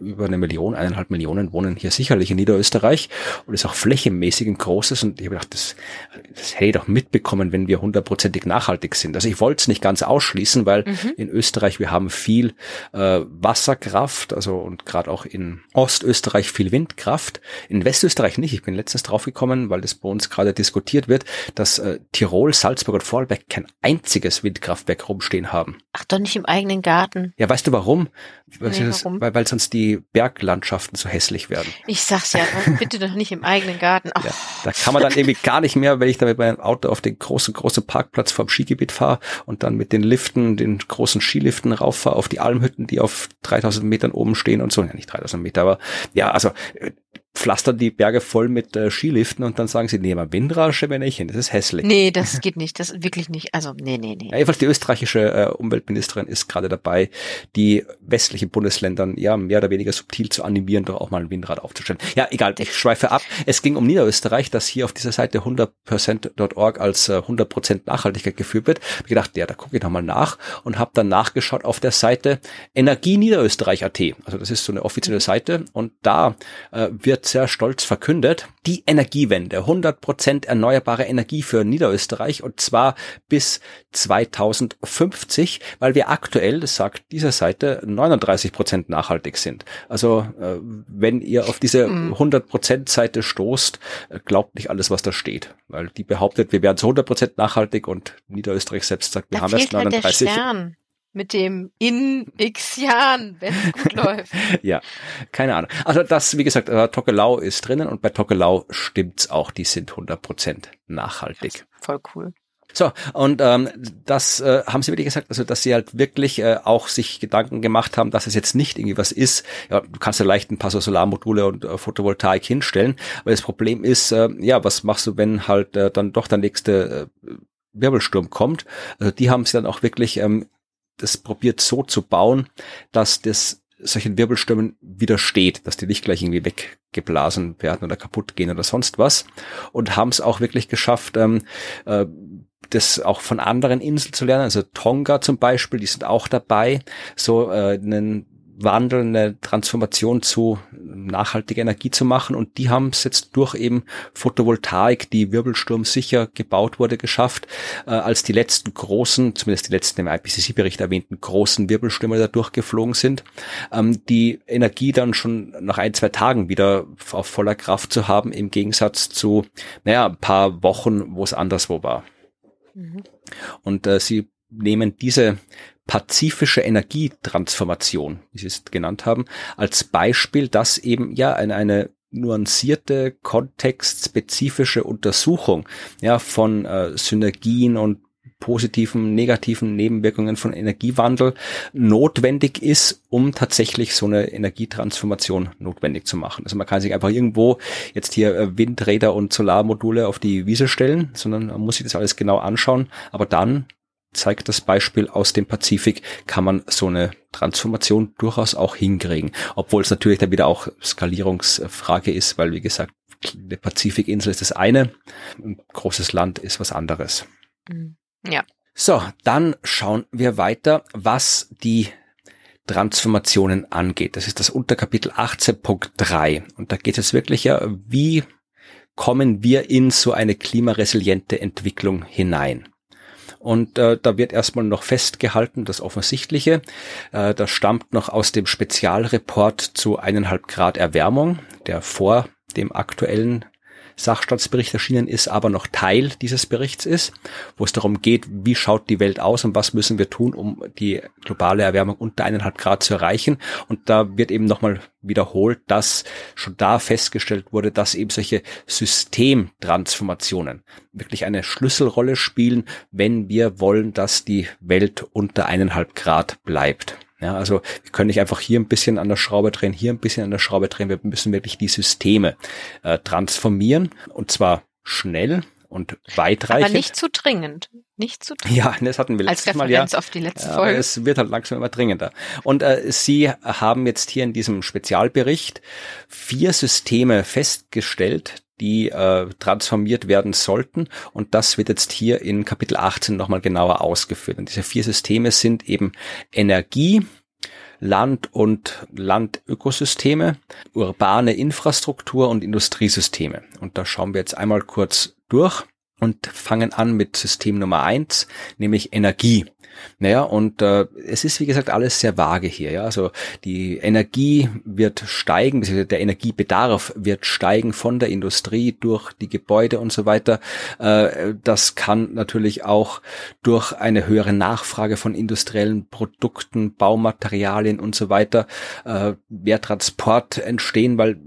über eine Million, eineinhalb Millionen wohnen hier sicherlich in Niederösterreich und ist auch flächenmäßig ein großes ist. Und ich habe gedacht, das, das hätte ich doch mitbekommen, wenn wir hundertprozentig nachhaltig sind. Also ich wollte es nicht ganz ausschließen, weil mhm. in Österreich wir haben viel äh, Wasserkraft, also und gerade auch in Ostösterreich viel Windkraft. In Westösterreich nicht. Ich bin letztens draufgekommen, weil das bei uns gerade diskutiert wird, dass äh, Tirol, Salzburg und Vorarlberg kein einziges Windkraftwerk rumstehen haben. Ach, doch nicht im eigenen Garten. Ja, weißt du warum? Weil, nee, warum? weil, weil sonst die Berglandschaften so hässlich werden. Ich sag's ja, [LAUGHS] bitte doch nicht im eigenen Garten. Ja, da kann man dann irgendwie gar nicht mehr, wenn ich da mit meinem Auto auf den großen, großen Parkplatz vom Skigebiet fahre und dann mit den Liften, den großen Skiliften rauffahre auf die Almhütten, die auf 3000 Metern oben stehen und so. Ja, nicht 3000 Meter, aber ja, also pflastern die Berge voll mit äh, Skiliften und dann sagen sie, nee, mal Windrasche wenn ich hin, das ist hässlich. Nee, das geht nicht, das wirklich nicht. Also, nee, nee, nee. Ja, jedenfalls die österreichische äh, Umweltministerin ist gerade dabei, die westlichen Bundesländern ja mehr oder weniger subtil zu animieren, doch auch mal ein Windrad aufzustellen. Ja, egal, ich schweife ab. Es ging um Niederösterreich, das hier auf dieser Seite 100%.org als äh, 100% Nachhaltigkeit geführt wird. Ich gedacht, ja, da gucke ich nochmal nach und habe dann nachgeschaut auf der Seite Energie Niederösterreich.at. Also das ist so eine offizielle Seite und da äh, wird sehr stolz verkündet, die Energiewende, 100% erneuerbare Energie für Niederösterreich und zwar bis 2050, weil wir aktuell, das sagt diese Seite, 39% nachhaltig sind. Also äh, wenn ihr auf diese 100% mhm. Seite stoßt, äh, glaubt nicht alles, was da steht, weil die behauptet, wir werden zu 100% nachhaltig und Niederösterreich selbst sagt, wir da haben erst 39. Halt mit dem in x Jahren, wenn es gut [LAUGHS] läuft. ja, keine Ahnung. Also das, wie gesagt, äh, Tokelau ist drinnen und bei Tokelau stimmt's auch, die sind 100% nachhaltig. Voll cool. So, und ähm, das äh, haben sie wirklich gesagt, also dass sie halt wirklich äh, auch sich Gedanken gemacht haben, dass es jetzt nicht irgendwie was ist. Ja, du kannst ja leicht ein paar so Solarmodule und äh, Photovoltaik hinstellen, aber das Problem ist, äh, ja, was machst du, wenn halt äh, dann doch der nächste äh, Wirbelsturm kommt? Also die haben sie dann auch wirklich ähm, das probiert so zu bauen, dass das solchen Wirbelstürmen widersteht, dass die nicht gleich irgendwie weggeblasen werden oder kaputt gehen oder sonst was. Und haben es auch wirklich geschafft, ähm, äh, das auch von anderen Inseln zu lernen. Also Tonga zum Beispiel, die sind auch dabei, so äh, einen Wandel, eine Transformation zu nachhaltiger Energie zu machen. Und die haben es jetzt durch eben Photovoltaik, die wirbelsturmsicher gebaut wurde, geschafft, äh, als die letzten großen, zumindest die letzten im IPCC-Bericht erwähnten großen Wirbelstürme da durchgeflogen sind, ähm, die Energie dann schon nach ein, zwei Tagen wieder auf voller Kraft zu haben, im Gegensatz zu, naja, ein paar Wochen, wo es anderswo war. Mhm. Und äh, sie nehmen diese pazifische Energietransformation, wie Sie es genannt haben, als Beispiel, dass eben ja eine, eine nuancierte, kontextspezifische Untersuchung ja, von äh, Synergien und positiven, negativen Nebenwirkungen von Energiewandel notwendig ist, um tatsächlich so eine Energietransformation notwendig zu machen. Also man kann sich einfach irgendwo jetzt hier äh, Windräder und Solarmodule auf die Wiese stellen, sondern man muss sich das alles genau anschauen, aber dann zeigt das Beispiel aus dem Pazifik, kann man so eine Transformation durchaus auch hinkriegen. Obwohl es natürlich dann wieder auch Skalierungsfrage ist, weil wie gesagt, eine Pazifikinsel ist das eine, ein großes Land ist was anderes. Mhm. Ja. So, dann schauen wir weiter, was die Transformationen angeht. Das ist das Unterkapitel 18.3. Und da geht es wirklich ja, wie kommen wir in so eine klimaresiliente Entwicklung hinein? Und äh, da wird erstmal noch festgehalten, das Offensichtliche. Äh, das stammt noch aus dem Spezialreport zu eineinhalb Grad Erwärmung, der vor dem aktuellen Sachstandsbericht erschienen ist, aber noch Teil dieses Berichts ist, wo es darum geht, wie schaut die Welt aus und was müssen wir tun, um die globale Erwärmung unter eineinhalb Grad zu erreichen. Und da wird eben nochmal wiederholt, dass schon da festgestellt wurde, dass eben solche Systemtransformationen wirklich eine Schlüsselrolle spielen, wenn wir wollen, dass die Welt unter eineinhalb Grad bleibt. Ja, also wir können nicht einfach hier ein bisschen an der Schraube drehen, hier ein bisschen an der Schraube drehen. Wir müssen wirklich die Systeme äh, transformieren und zwar schnell und weitreichend. Aber nicht zu dringend. Nicht zu dringend. Ja, das hatten wir letztes Als Referenz Mal ja. auf die letzte Folge. es wird halt langsam immer dringender. Und äh, Sie haben jetzt hier in diesem Spezialbericht vier Systeme festgestellt, die äh, transformiert werden sollten. Und das wird jetzt hier in Kapitel 18 nochmal genauer ausgeführt. Und diese vier Systeme sind eben Energie, Land- und Landökosysteme, urbane Infrastruktur und Industriesysteme. Und da schauen wir jetzt einmal kurz durch und fangen an mit System Nummer eins, nämlich Energie. Naja, und äh, es ist wie gesagt alles sehr vage hier. Ja, also die Energie wird steigen, der Energiebedarf wird steigen von der Industrie durch die Gebäude und so weiter. Äh, das kann natürlich auch durch eine höhere Nachfrage von industriellen Produkten, Baumaterialien und so weiter, äh, mehr Transport entstehen, weil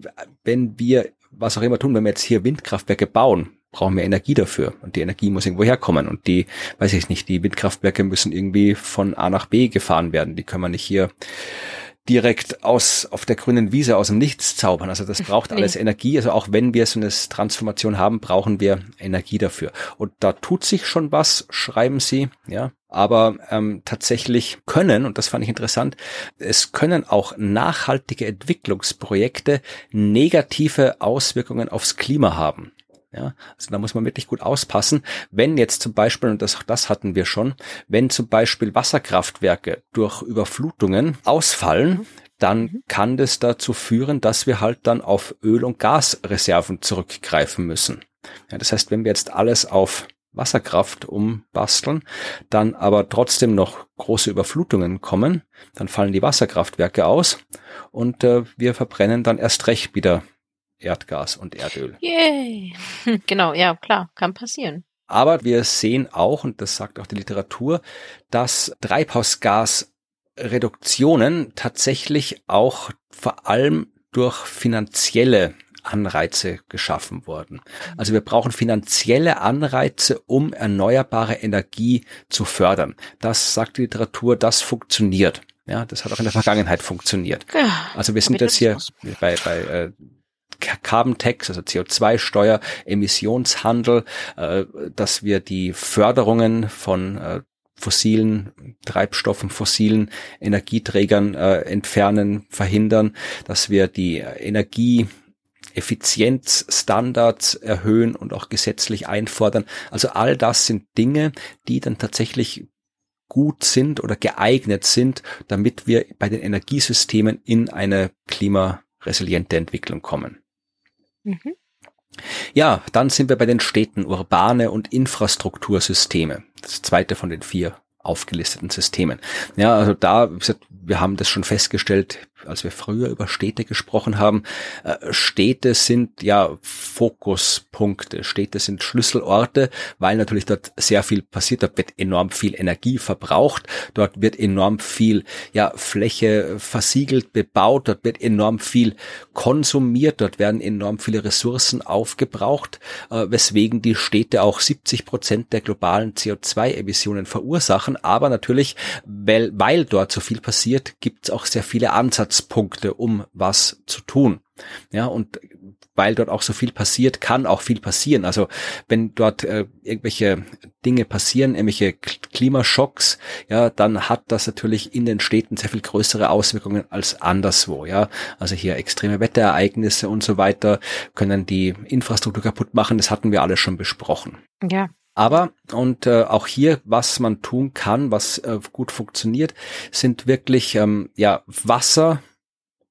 wenn wir was auch immer tun, wenn wir jetzt hier Windkraftwerke bauen, brauchen wir Energie dafür. Und die Energie muss irgendwo herkommen. Und die, weiß ich nicht, die Windkraftwerke müssen irgendwie von A nach B gefahren werden. Die können wir nicht hier direkt aus auf der grünen Wiese aus dem Nichts zaubern. Also das braucht [LAUGHS] nee. alles Energie. Also auch wenn wir so eine Transformation haben, brauchen wir Energie dafür. Und da tut sich schon was, schreiben sie, ja. Aber ähm, tatsächlich können, und das fand ich interessant, es können auch nachhaltige Entwicklungsprojekte negative Auswirkungen aufs Klima haben. Ja, also da muss man wirklich gut auspassen. Wenn jetzt zum Beispiel, und das, das hatten wir schon, wenn zum Beispiel Wasserkraftwerke durch Überflutungen ausfallen, dann mhm. kann das dazu führen, dass wir halt dann auf Öl- und Gasreserven zurückgreifen müssen. Ja, das heißt, wenn wir jetzt alles auf Wasserkraft umbasteln, dann aber trotzdem noch große Überflutungen kommen, dann fallen die Wasserkraftwerke aus und äh, wir verbrennen dann erst recht wieder Erdgas und Erdöl. Yay. [LAUGHS] Genau, ja, klar, kann passieren. Aber wir sehen auch, und das sagt auch die Literatur, dass Treibhausgasreduktionen tatsächlich auch vor allem durch finanzielle Anreize geschaffen worden. Also wir brauchen finanzielle Anreize, um erneuerbare Energie zu fördern. Das sagt die Literatur, das funktioniert. Ja, das hat auch in der Vergangenheit funktioniert. Also wir sind jetzt hier bei, bei äh, Carbon Tax, also CO2-Steuer, Emissionshandel, äh, dass wir die Förderungen von äh, fossilen Treibstoffen, fossilen Energieträgern äh, entfernen, verhindern, dass wir die Energieeffizienzstandards erhöhen und auch gesetzlich einfordern. Also all das sind Dinge, die dann tatsächlich gut sind oder geeignet sind, damit wir bei den Energiesystemen in eine klimaresiliente Entwicklung kommen. Mhm. Ja, dann sind wir bei den Städten, urbane und Infrastruktursysteme. Das zweite von den vier aufgelisteten Systemen. Ja, also da, wir haben das schon festgestellt, als wir früher über Städte gesprochen haben, äh, Städte sind ja Fokuspunkte, Städte sind Schlüsselorte, weil natürlich dort sehr viel passiert, dort wird enorm viel Energie verbraucht, dort wird enorm viel ja, Fläche versiegelt, bebaut, dort wird enorm viel konsumiert, dort werden enorm viele Ressourcen aufgebraucht, äh, weswegen die Städte auch 70 Prozent der globalen CO2-Emissionen verursachen, aber natürlich, weil, weil dort so viel passiert, gibt es auch sehr viele Ansatzpunkte Ansatzpunkte, um was zu tun. Ja, und weil dort auch so viel passiert, kann auch viel passieren. Also wenn dort äh, irgendwelche Dinge passieren, irgendwelche Klimaschocks, ja, dann hat das natürlich in den Städten sehr viel größere Auswirkungen als anderswo, ja. Also hier extreme Wetterereignisse und so weiter können die Infrastruktur kaputt machen. Das hatten wir alle schon besprochen. Ja. Aber, und äh, auch hier, was man tun kann, was äh, gut funktioniert, sind wirklich ähm, ja Wasser,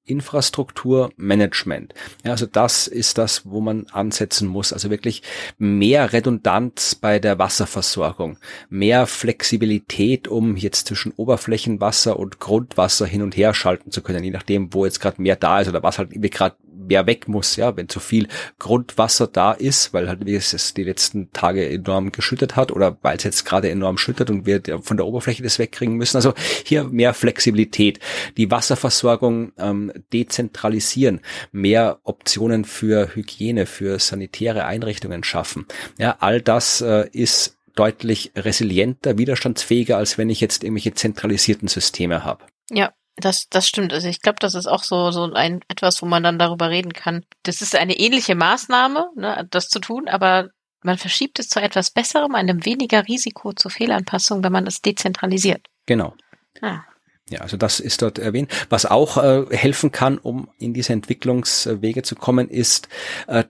Infrastrukturmanagement. Ja, also das ist das, wo man ansetzen muss. Also wirklich mehr Redundanz bei der Wasserversorgung, mehr Flexibilität, um jetzt zwischen Oberflächenwasser und Grundwasser hin und her schalten zu können, je nachdem, wo jetzt gerade mehr da ist oder was halt gerade mehr weg muss, ja, wenn zu viel Grundwasser da ist, weil halt wie es die letzten Tage enorm geschüttet hat oder weil es jetzt gerade enorm schüttet und wir von der Oberfläche das wegkriegen müssen. Also hier mehr Flexibilität, die Wasserversorgung ähm, dezentralisieren, mehr Optionen für Hygiene, für sanitäre Einrichtungen schaffen. Ja, all das äh, ist deutlich resilienter, widerstandsfähiger, als wenn ich jetzt irgendwelche zentralisierten Systeme habe. Ja, das, das stimmt. Also ich glaube, das ist auch so, so ein etwas, wo man dann darüber reden kann. Das ist eine ähnliche Maßnahme, ne, das zu tun, aber man verschiebt es zu etwas Besserem, einem weniger Risiko zur Fehlanpassung, wenn man es dezentralisiert. Genau. Ah. Ja, also das ist dort erwähnt. Was auch äh, helfen kann, um in diese Entwicklungswege zu kommen, ist äh,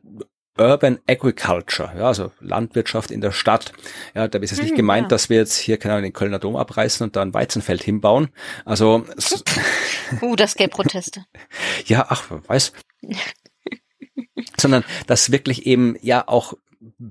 Urban Agriculture, ja, also Landwirtschaft in der Stadt. Ja, da ist jetzt nicht hm, gemeint, ja. dass wir jetzt hier keine Ahnung, den Kölner Dom abreißen und da ein Weizenfeld hinbauen. Also [LAUGHS] Uh, das gäbe Proteste. [LAUGHS] ja, ach, weiß. [LAUGHS] Sondern dass wirklich eben ja auch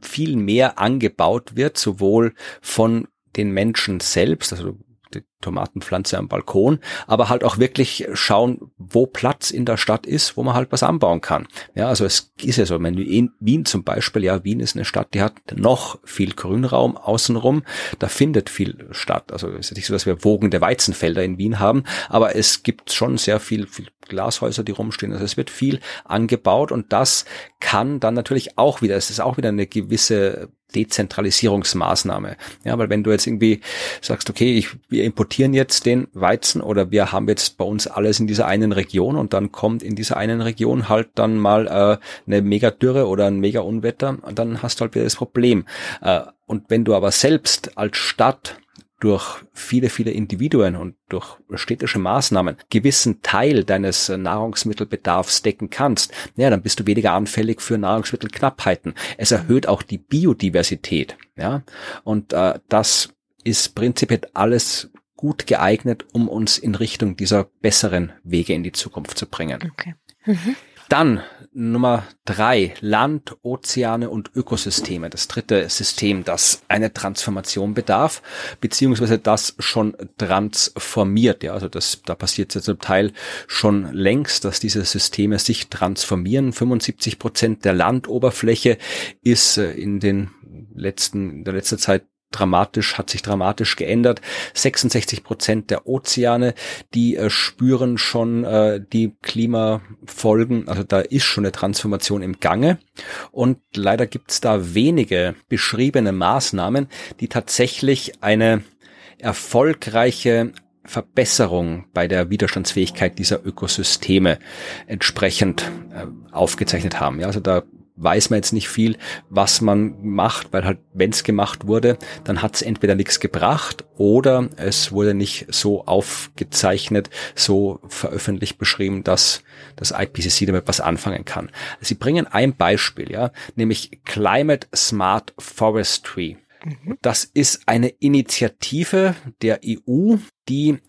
viel mehr angebaut wird, sowohl von den Menschen selbst, also die Tomatenpflanze am Balkon, aber halt auch wirklich schauen, wo Platz in der Stadt ist, wo man halt was anbauen kann. Ja, also es ist ja so, wenn in Wien zum Beispiel, ja, Wien ist eine Stadt, die hat noch viel Grünraum außenrum, da findet viel statt. Also es ist nicht so, dass wir wogende Weizenfelder in Wien haben, aber es gibt schon sehr viel, viel Glashäuser, die rumstehen. Also es wird viel angebaut und das kann dann natürlich auch wieder, es ist auch wieder eine gewisse Dezentralisierungsmaßnahme. Ja, weil wenn du jetzt irgendwie sagst, okay, ich, wir importieren jetzt den Weizen oder wir haben jetzt bei uns alles in dieser einen Region und dann kommt in dieser einen Region halt dann mal äh, eine Mega-Dürre oder ein Mega-Unwetter, dann hast du halt wieder das Problem. Äh, und wenn du aber selbst als Stadt durch viele, viele Individuen und durch städtische Maßnahmen gewissen Teil deines Nahrungsmittelbedarfs decken kannst, ja, dann bist du weniger anfällig für Nahrungsmittelknappheiten. Es erhöht auch die Biodiversität, ja, und äh, das ist prinzipiell alles gut geeignet, um uns in Richtung dieser besseren Wege in die Zukunft zu bringen. Okay. Mhm. Dann Nummer drei, Land, Ozeane und Ökosysteme. Das dritte System, das eine Transformation bedarf, beziehungsweise das schon transformiert. Ja, also das, da passiert es zum Teil schon längst, dass diese Systeme sich transformieren. 75 Prozent der Landoberfläche ist äh, in den letzten, in der letzten Zeit dramatisch, hat sich dramatisch geändert. 66 Prozent der Ozeane, die äh, spüren schon äh, die Klimafolgen. Also da ist schon eine Transformation im Gange. Und leider gibt es da wenige beschriebene Maßnahmen, die tatsächlich eine erfolgreiche Verbesserung bei der Widerstandsfähigkeit dieser Ökosysteme entsprechend äh, aufgezeichnet haben. Ja, also da weiß man jetzt nicht viel, was man macht, weil halt, wenn es gemacht wurde, dann hat es entweder nichts gebracht oder es wurde nicht so aufgezeichnet, so veröffentlicht beschrieben, dass das IPCC damit was anfangen kann. Sie bringen ein Beispiel, ja, nämlich Climate Smart Forestry. Mhm. Das ist eine Initiative der EU, die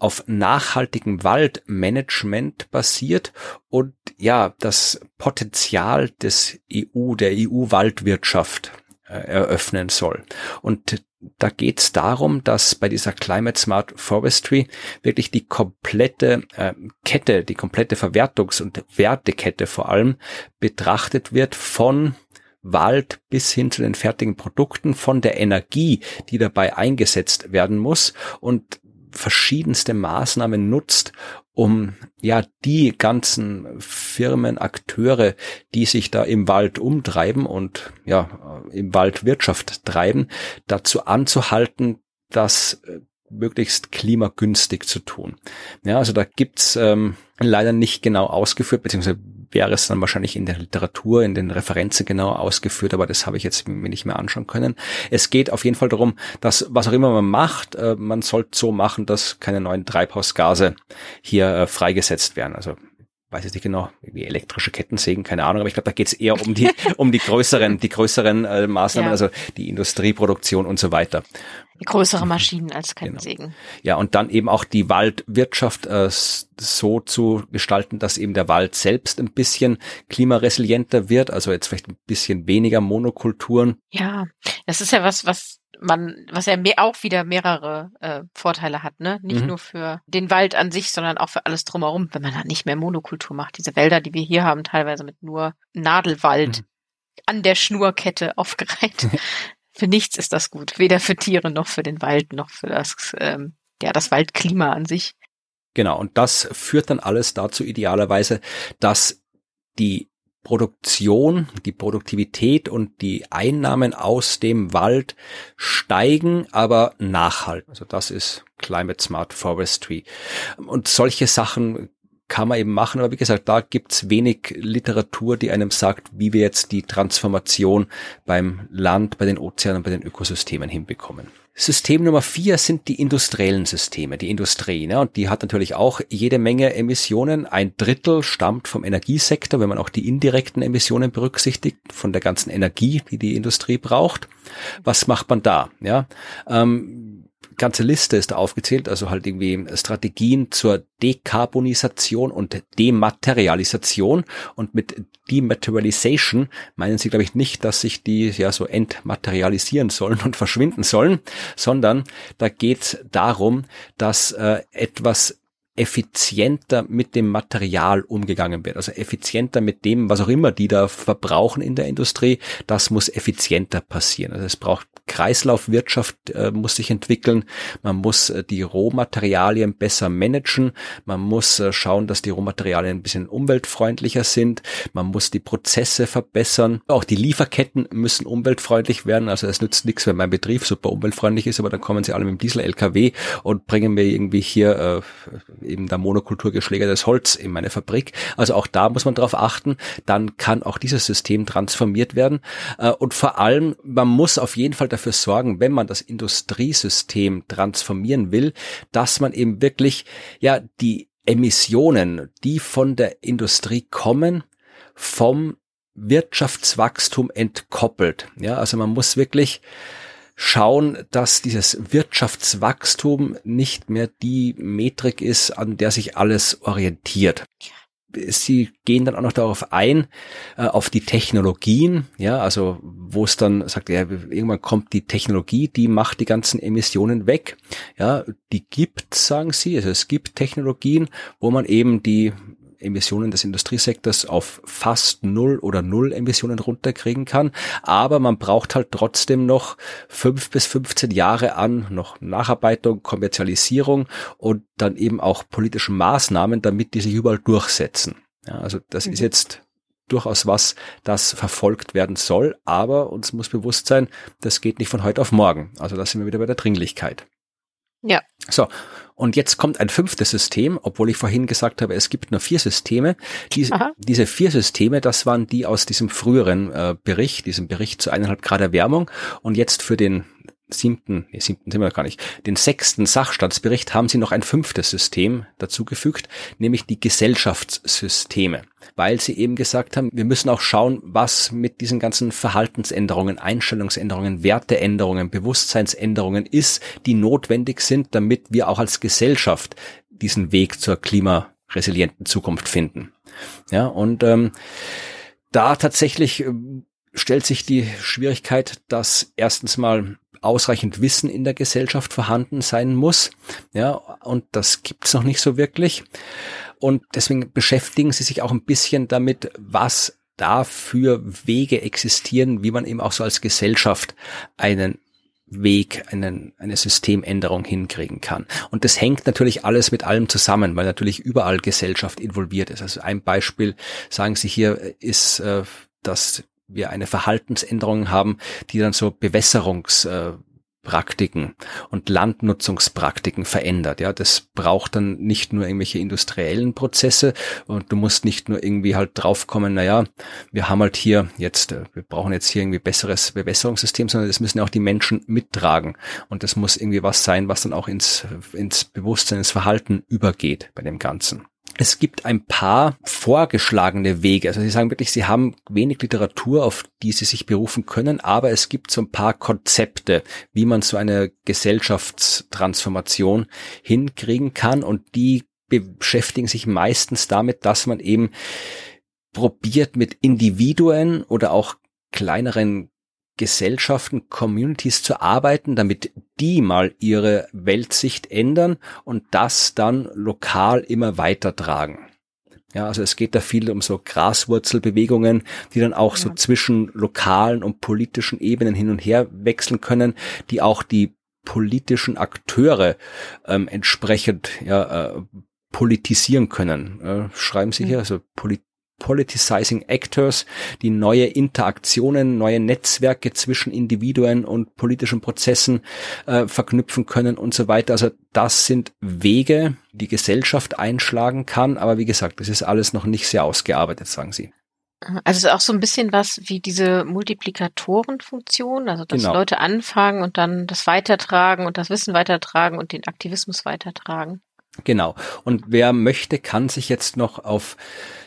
auf nachhaltigem Waldmanagement basiert und ja, das Potenzial des EU, der EU-Waldwirtschaft äh, eröffnen soll. Und da geht es darum, dass bei dieser Climate Smart Forestry wirklich die komplette äh, Kette, die komplette Verwertungs- und Wertekette vor allem betrachtet wird von Wald bis hin zu den fertigen Produkten, von der Energie, die dabei eingesetzt werden muss und verschiedenste Maßnahmen nutzt, um ja die ganzen Firmen, Akteure, die sich da im Wald umtreiben und ja im Wald Wirtschaft treiben, dazu anzuhalten, das äh, möglichst klimagünstig zu tun. Ja, also da gibt's ähm, leider nicht genau ausgeführt, beziehungsweise wäre es dann wahrscheinlich in der Literatur, in den Referenzen genau ausgeführt, aber das habe ich jetzt mir nicht mehr anschauen können. Es geht auf jeden Fall darum, dass was auch immer man macht, äh, man sollte so machen, dass keine neuen Treibhausgase hier äh, freigesetzt werden. Also weiß ich nicht genau, wie elektrische Kettensägen, keine Ahnung, aber ich glaube, da geht es eher um die [LAUGHS] um die größeren, die größeren äh, Maßnahmen, ja. also die Industrieproduktion und so weiter. Größere Maschinen als Kettensägen. Genau. Ja, und dann eben auch die Waldwirtschaft äh, so zu gestalten, dass eben der Wald selbst ein bisschen klimaresilienter wird, also jetzt vielleicht ein bisschen weniger Monokulturen. Ja, das ist ja was, was man, was ja mehr, auch wieder mehrere äh, Vorteile hat, ne? Nicht mhm. nur für den Wald an sich, sondern auch für alles drumherum, wenn man halt nicht mehr Monokultur macht. Diese Wälder, die wir hier haben, teilweise mit nur Nadelwald mhm. an der Schnurkette [LAUGHS] aufgereiht. für nichts ist das gut. Weder für Tiere noch für den Wald noch für das, ähm, ja, das Waldklima an sich. Genau, und das führt dann alles dazu idealerweise, dass die Produktion, die Produktivität und die Einnahmen aus dem Wald steigen, aber nachhalten. Also das ist Climate Smart Forestry. Und solche Sachen kann man eben machen. Aber wie gesagt, da gibt's wenig Literatur, die einem sagt, wie wir jetzt die Transformation beim Land, bei den Ozeanen, bei den Ökosystemen hinbekommen. System Nummer vier sind die industriellen Systeme, die Industrie. Ne? Und die hat natürlich auch jede Menge Emissionen. Ein Drittel stammt vom Energiesektor, wenn man auch die indirekten Emissionen berücksichtigt, von der ganzen Energie, die die Industrie braucht. Was macht man da? Ja, ähm, ganze Liste ist aufgezählt, also halt irgendwie Strategien zur Dekarbonisation und Dematerialisation. Und mit Dematerialization meinen sie, glaube ich, nicht, dass sich die ja so entmaterialisieren sollen und [LAUGHS] verschwinden sollen, sondern da geht es darum, dass äh, etwas effizienter mit dem Material umgegangen wird. Also effizienter mit dem, was auch immer die da verbrauchen in der Industrie, das muss effizienter passieren. Also es braucht Kreislaufwirtschaft äh, muss sich entwickeln. Man muss äh, die Rohmaterialien besser managen. Man muss äh, schauen, dass die Rohmaterialien ein bisschen umweltfreundlicher sind. Man muss die Prozesse verbessern. Auch die Lieferketten müssen umweltfreundlich werden. Also es nützt nichts, wenn mein Betrieb super umweltfreundlich ist, aber dann kommen sie alle mit dem Diesel-LKW und bringen mir irgendwie hier äh, eben der Monokultur geschlägertes Holz in meine Fabrik. Also auch da muss man darauf achten. Dann kann auch dieses System transformiert werden. Äh, und vor allem, man muss auf jeden Fall dafür sorgen, wenn man das Industriesystem transformieren will, dass man eben wirklich, ja, die Emissionen, die von der Industrie kommen, vom Wirtschaftswachstum entkoppelt. Ja, also man muss wirklich schauen, dass dieses Wirtschaftswachstum nicht mehr die Metrik ist, an der sich alles orientiert sie gehen dann auch noch darauf ein, äh, auf die Technologien, ja, also wo es dann sagt, ja, irgendwann kommt die Technologie, die macht die ganzen Emissionen weg. Ja, die gibt, sagen sie, also es gibt Technologien, wo man eben die Emissionen des Industriesektors auf fast null oder null Emissionen runterkriegen kann. Aber man braucht halt trotzdem noch fünf bis 15 Jahre an noch Nacharbeitung, Kommerzialisierung und dann eben auch politischen Maßnahmen, damit die sich überall durchsetzen. Ja, also das mhm. ist jetzt durchaus was, das verfolgt werden soll, aber uns muss bewusst sein, das geht nicht von heute auf morgen. Also da sind wir wieder bei der Dringlichkeit. Ja. So. Und jetzt kommt ein fünftes System, obwohl ich vorhin gesagt habe, es gibt nur vier Systeme. Diese, diese vier Systeme, das waren die aus diesem früheren äh, Bericht, diesem Bericht zu eineinhalb Grad Erwärmung. Und jetzt für den siebten, nee, siebten sind wir gar nicht, den sechsten Sachstandsbericht haben sie noch ein fünftes System dazugefügt, nämlich die Gesellschaftssysteme, weil sie eben gesagt haben, wir müssen auch schauen, was mit diesen ganzen Verhaltensänderungen, Einstellungsänderungen, Werteänderungen, Bewusstseinsänderungen ist, die notwendig sind, damit wir auch als Gesellschaft diesen Weg zur klimaresilienten Zukunft finden. Ja, und ähm, da tatsächlich äh, stellt sich die Schwierigkeit, dass erstens mal ausreichend Wissen in der Gesellschaft vorhanden sein muss. Ja, und das gibt's noch nicht so wirklich. Und deswegen beschäftigen sie sich auch ein bisschen damit, was da für Wege existieren, wie man eben auch so als Gesellschaft einen Weg, einen, eine Systemänderung hinkriegen kann. Und das hängt natürlich alles mit allem zusammen, weil natürlich überall Gesellschaft involviert ist. Also ein Beispiel, sagen Sie hier, ist, äh, dass wir eine Verhaltensänderung haben, die dann so Bewässerungspraktiken und Landnutzungspraktiken verändert. Ja, das braucht dann nicht nur irgendwelche industriellen Prozesse und du musst nicht nur irgendwie halt draufkommen, naja, wir haben halt hier jetzt, äh, wir brauchen jetzt hier irgendwie besseres Bewässerungssystem, sondern das müssen auch die Menschen mittragen. Und das muss irgendwie was sein, was dann auch ins, ins Bewusstsein, ins Verhalten übergeht bei dem Ganzen. Es gibt ein paar vorgeschlagene Wege. Also Sie sagen wirklich, Sie haben wenig Literatur, auf die Sie sich berufen können, aber es gibt so ein paar Konzepte, wie man so eine Gesellschaftstransformation hinkriegen kann und die beschäftigen sich meistens damit, dass man eben probiert mit Individuen oder auch kleineren Gesellschaften, Communities zu arbeiten, damit die mal ihre Weltsicht ändern und das dann lokal immer weitertragen. Ja, also es geht da viel um so Graswurzelbewegungen, die dann auch ja. so zwischen lokalen und politischen Ebenen hin und her wechseln können, die auch die politischen Akteure ähm, entsprechend ja, äh, politisieren können. Äh, schreiben Sie hier, also Polit Politicizing Actors, die neue Interaktionen, neue Netzwerke zwischen Individuen und politischen Prozessen äh, verknüpfen können und so weiter. Also das sind Wege, die Gesellschaft einschlagen kann. Aber wie gesagt, das ist alles noch nicht sehr ausgearbeitet, sagen Sie. Also es ist auch so ein bisschen was wie diese Multiplikatorenfunktion, also dass genau. Leute anfangen und dann das weitertragen und das Wissen weitertragen und den Aktivismus weitertragen. Genau. Und wer möchte, kann sich jetzt noch auf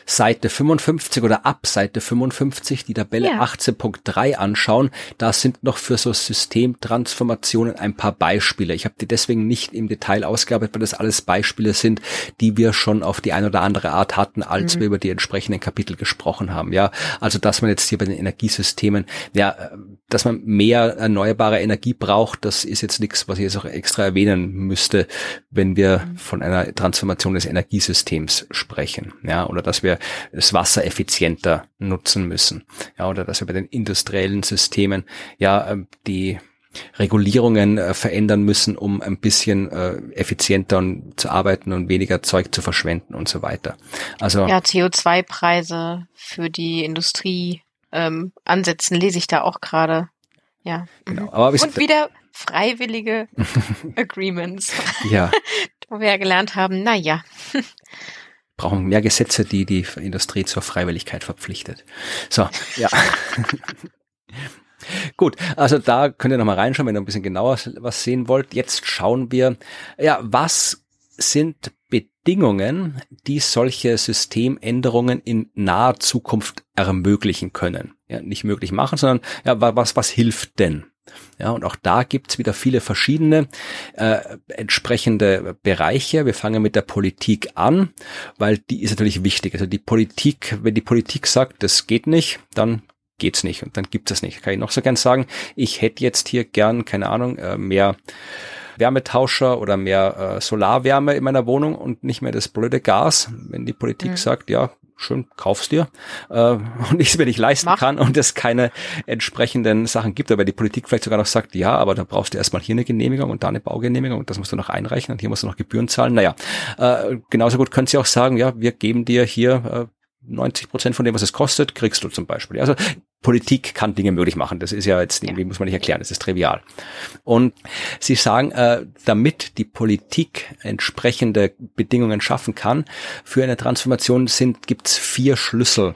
Seite 55 oder ab Seite 55 die Tabelle ja. 18.3 anschauen. Da sind noch für so Systemtransformationen ein paar Beispiele. Ich habe die deswegen nicht im Detail ausgearbeitet, weil das alles Beispiele sind, die wir schon auf die eine oder andere Art hatten, als mhm. wir über die entsprechenden Kapitel gesprochen haben. Ja, also dass man jetzt hier bei den Energiesystemen, ja, dass man mehr erneuerbare Energie braucht, das ist jetzt nichts, was ich jetzt auch extra erwähnen müsste, wenn wir mhm. von einer Transformation des Energiesystems sprechen. Ja, oder dass wir das Wasser effizienter nutzen müssen. Ja, oder dass wir bei den industriellen Systemen ja ähm, die Regulierungen äh, verändern müssen, um ein bisschen äh, effizienter zu arbeiten und weniger Zeug zu verschwenden und so weiter. Also ja, CO2-Preise für die Industrie ähm, ansetzen lese ich da auch gerade. Ja. Genau. Mhm. Aber und wieder freiwillige [LAUGHS] Agreements. ja. [LAUGHS] Wo wir ja gelernt haben, na ja [LAUGHS] brauchen mehr Gesetze, die die Industrie zur Freiwilligkeit verpflichtet. So, ja. Gut, also da könnt ihr nochmal reinschauen, wenn ihr ein bisschen genauer was sehen wollt. Jetzt schauen wir, ja, was sind Bedingungen, die solche Systemänderungen in naher Zukunft ermöglichen können? Ja, nicht möglich machen, sondern ja, was, was hilft denn? Ja, und auch da gibt's wieder viele verschiedene äh, entsprechende Bereiche. Wir fangen mit der Politik an, weil die ist natürlich wichtig. Also die Politik, wenn die Politik sagt, das geht nicht, dann geht's nicht und dann gibt es nicht. Kann ich noch so gern sagen, ich hätte jetzt hier gern, keine Ahnung, äh, mehr Wärmetauscher oder mehr äh, Solarwärme in meiner Wohnung und nicht mehr das blöde Gas. Wenn die Politik mhm. sagt, ja, schön, kauf's dir äh, [LAUGHS] und ich es mir nicht leisten Mach. kann und es keine entsprechenden Sachen gibt, aber die Politik vielleicht sogar noch sagt, ja, aber da brauchst du erstmal hier eine Genehmigung und da eine Baugenehmigung und das musst du noch einreichen und hier musst du noch Gebühren zahlen. Naja, äh, genauso gut können sie auch sagen, ja, wir geben dir hier äh, 90 Prozent von dem, was es kostet, kriegst du zum Beispiel. Also Politik kann Dinge möglich machen. Das ist ja jetzt irgendwie, ja. muss man nicht erklären, das ist trivial. Und Sie sagen, äh, damit die Politik entsprechende Bedingungen schaffen kann für eine Transformation, sind gibt's vier Schlüssel.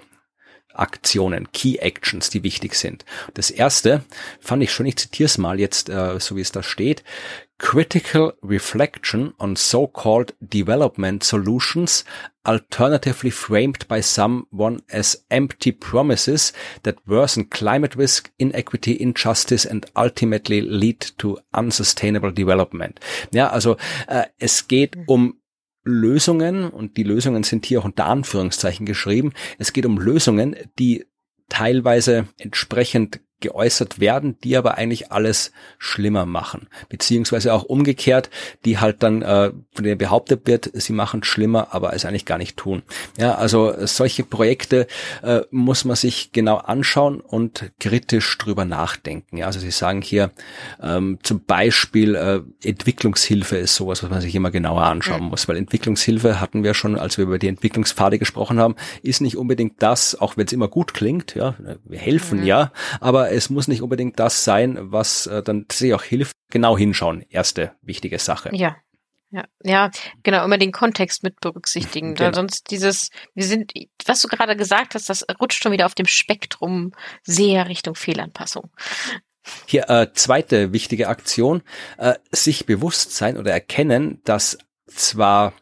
Aktionen, Key Actions, die wichtig sind. Das erste fand ich schon, ich zitiere es mal jetzt, äh, so wie es da steht. Critical reflection on so-called development solutions alternatively framed by someone as empty promises that worsen climate risk, inequity, injustice and ultimately lead to unsustainable development. Ja, also äh, es geht mhm. um Lösungen, und die Lösungen sind hier auch unter Anführungszeichen geschrieben, es geht um Lösungen, die teilweise entsprechend geäußert werden, die aber eigentlich alles schlimmer machen. Beziehungsweise auch umgekehrt, die halt dann, äh, von denen behauptet wird, sie machen schlimmer, aber es eigentlich gar nicht tun. Ja, also solche Projekte äh, muss man sich genau anschauen und kritisch drüber nachdenken. Ja, also Sie sagen hier ähm, zum Beispiel äh, Entwicklungshilfe ist sowas, was man sich immer genauer anschauen mhm. muss, weil Entwicklungshilfe hatten wir schon, als wir über die Entwicklungspfade gesprochen haben, ist nicht unbedingt das, auch wenn es immer gut klingt, ja, wir helfen mhm. ja, aber es muss nicht unbedingt das sein, was äh, dann sich auch hilft. Genau hinschauen, erste wichtige Sache. Ja, ja, ja, genau, immer den Kontext mit berücksichtigen, genau. sonst dieses, wir sind, was du gerade gesagt hast, das rutscht schon wieder auf dem Spektrum sehr Richtung Fehlanpassung. Hier äh, zweite wichtige Aktion, äh, sich bewusst sein oder erkennen, dass zwar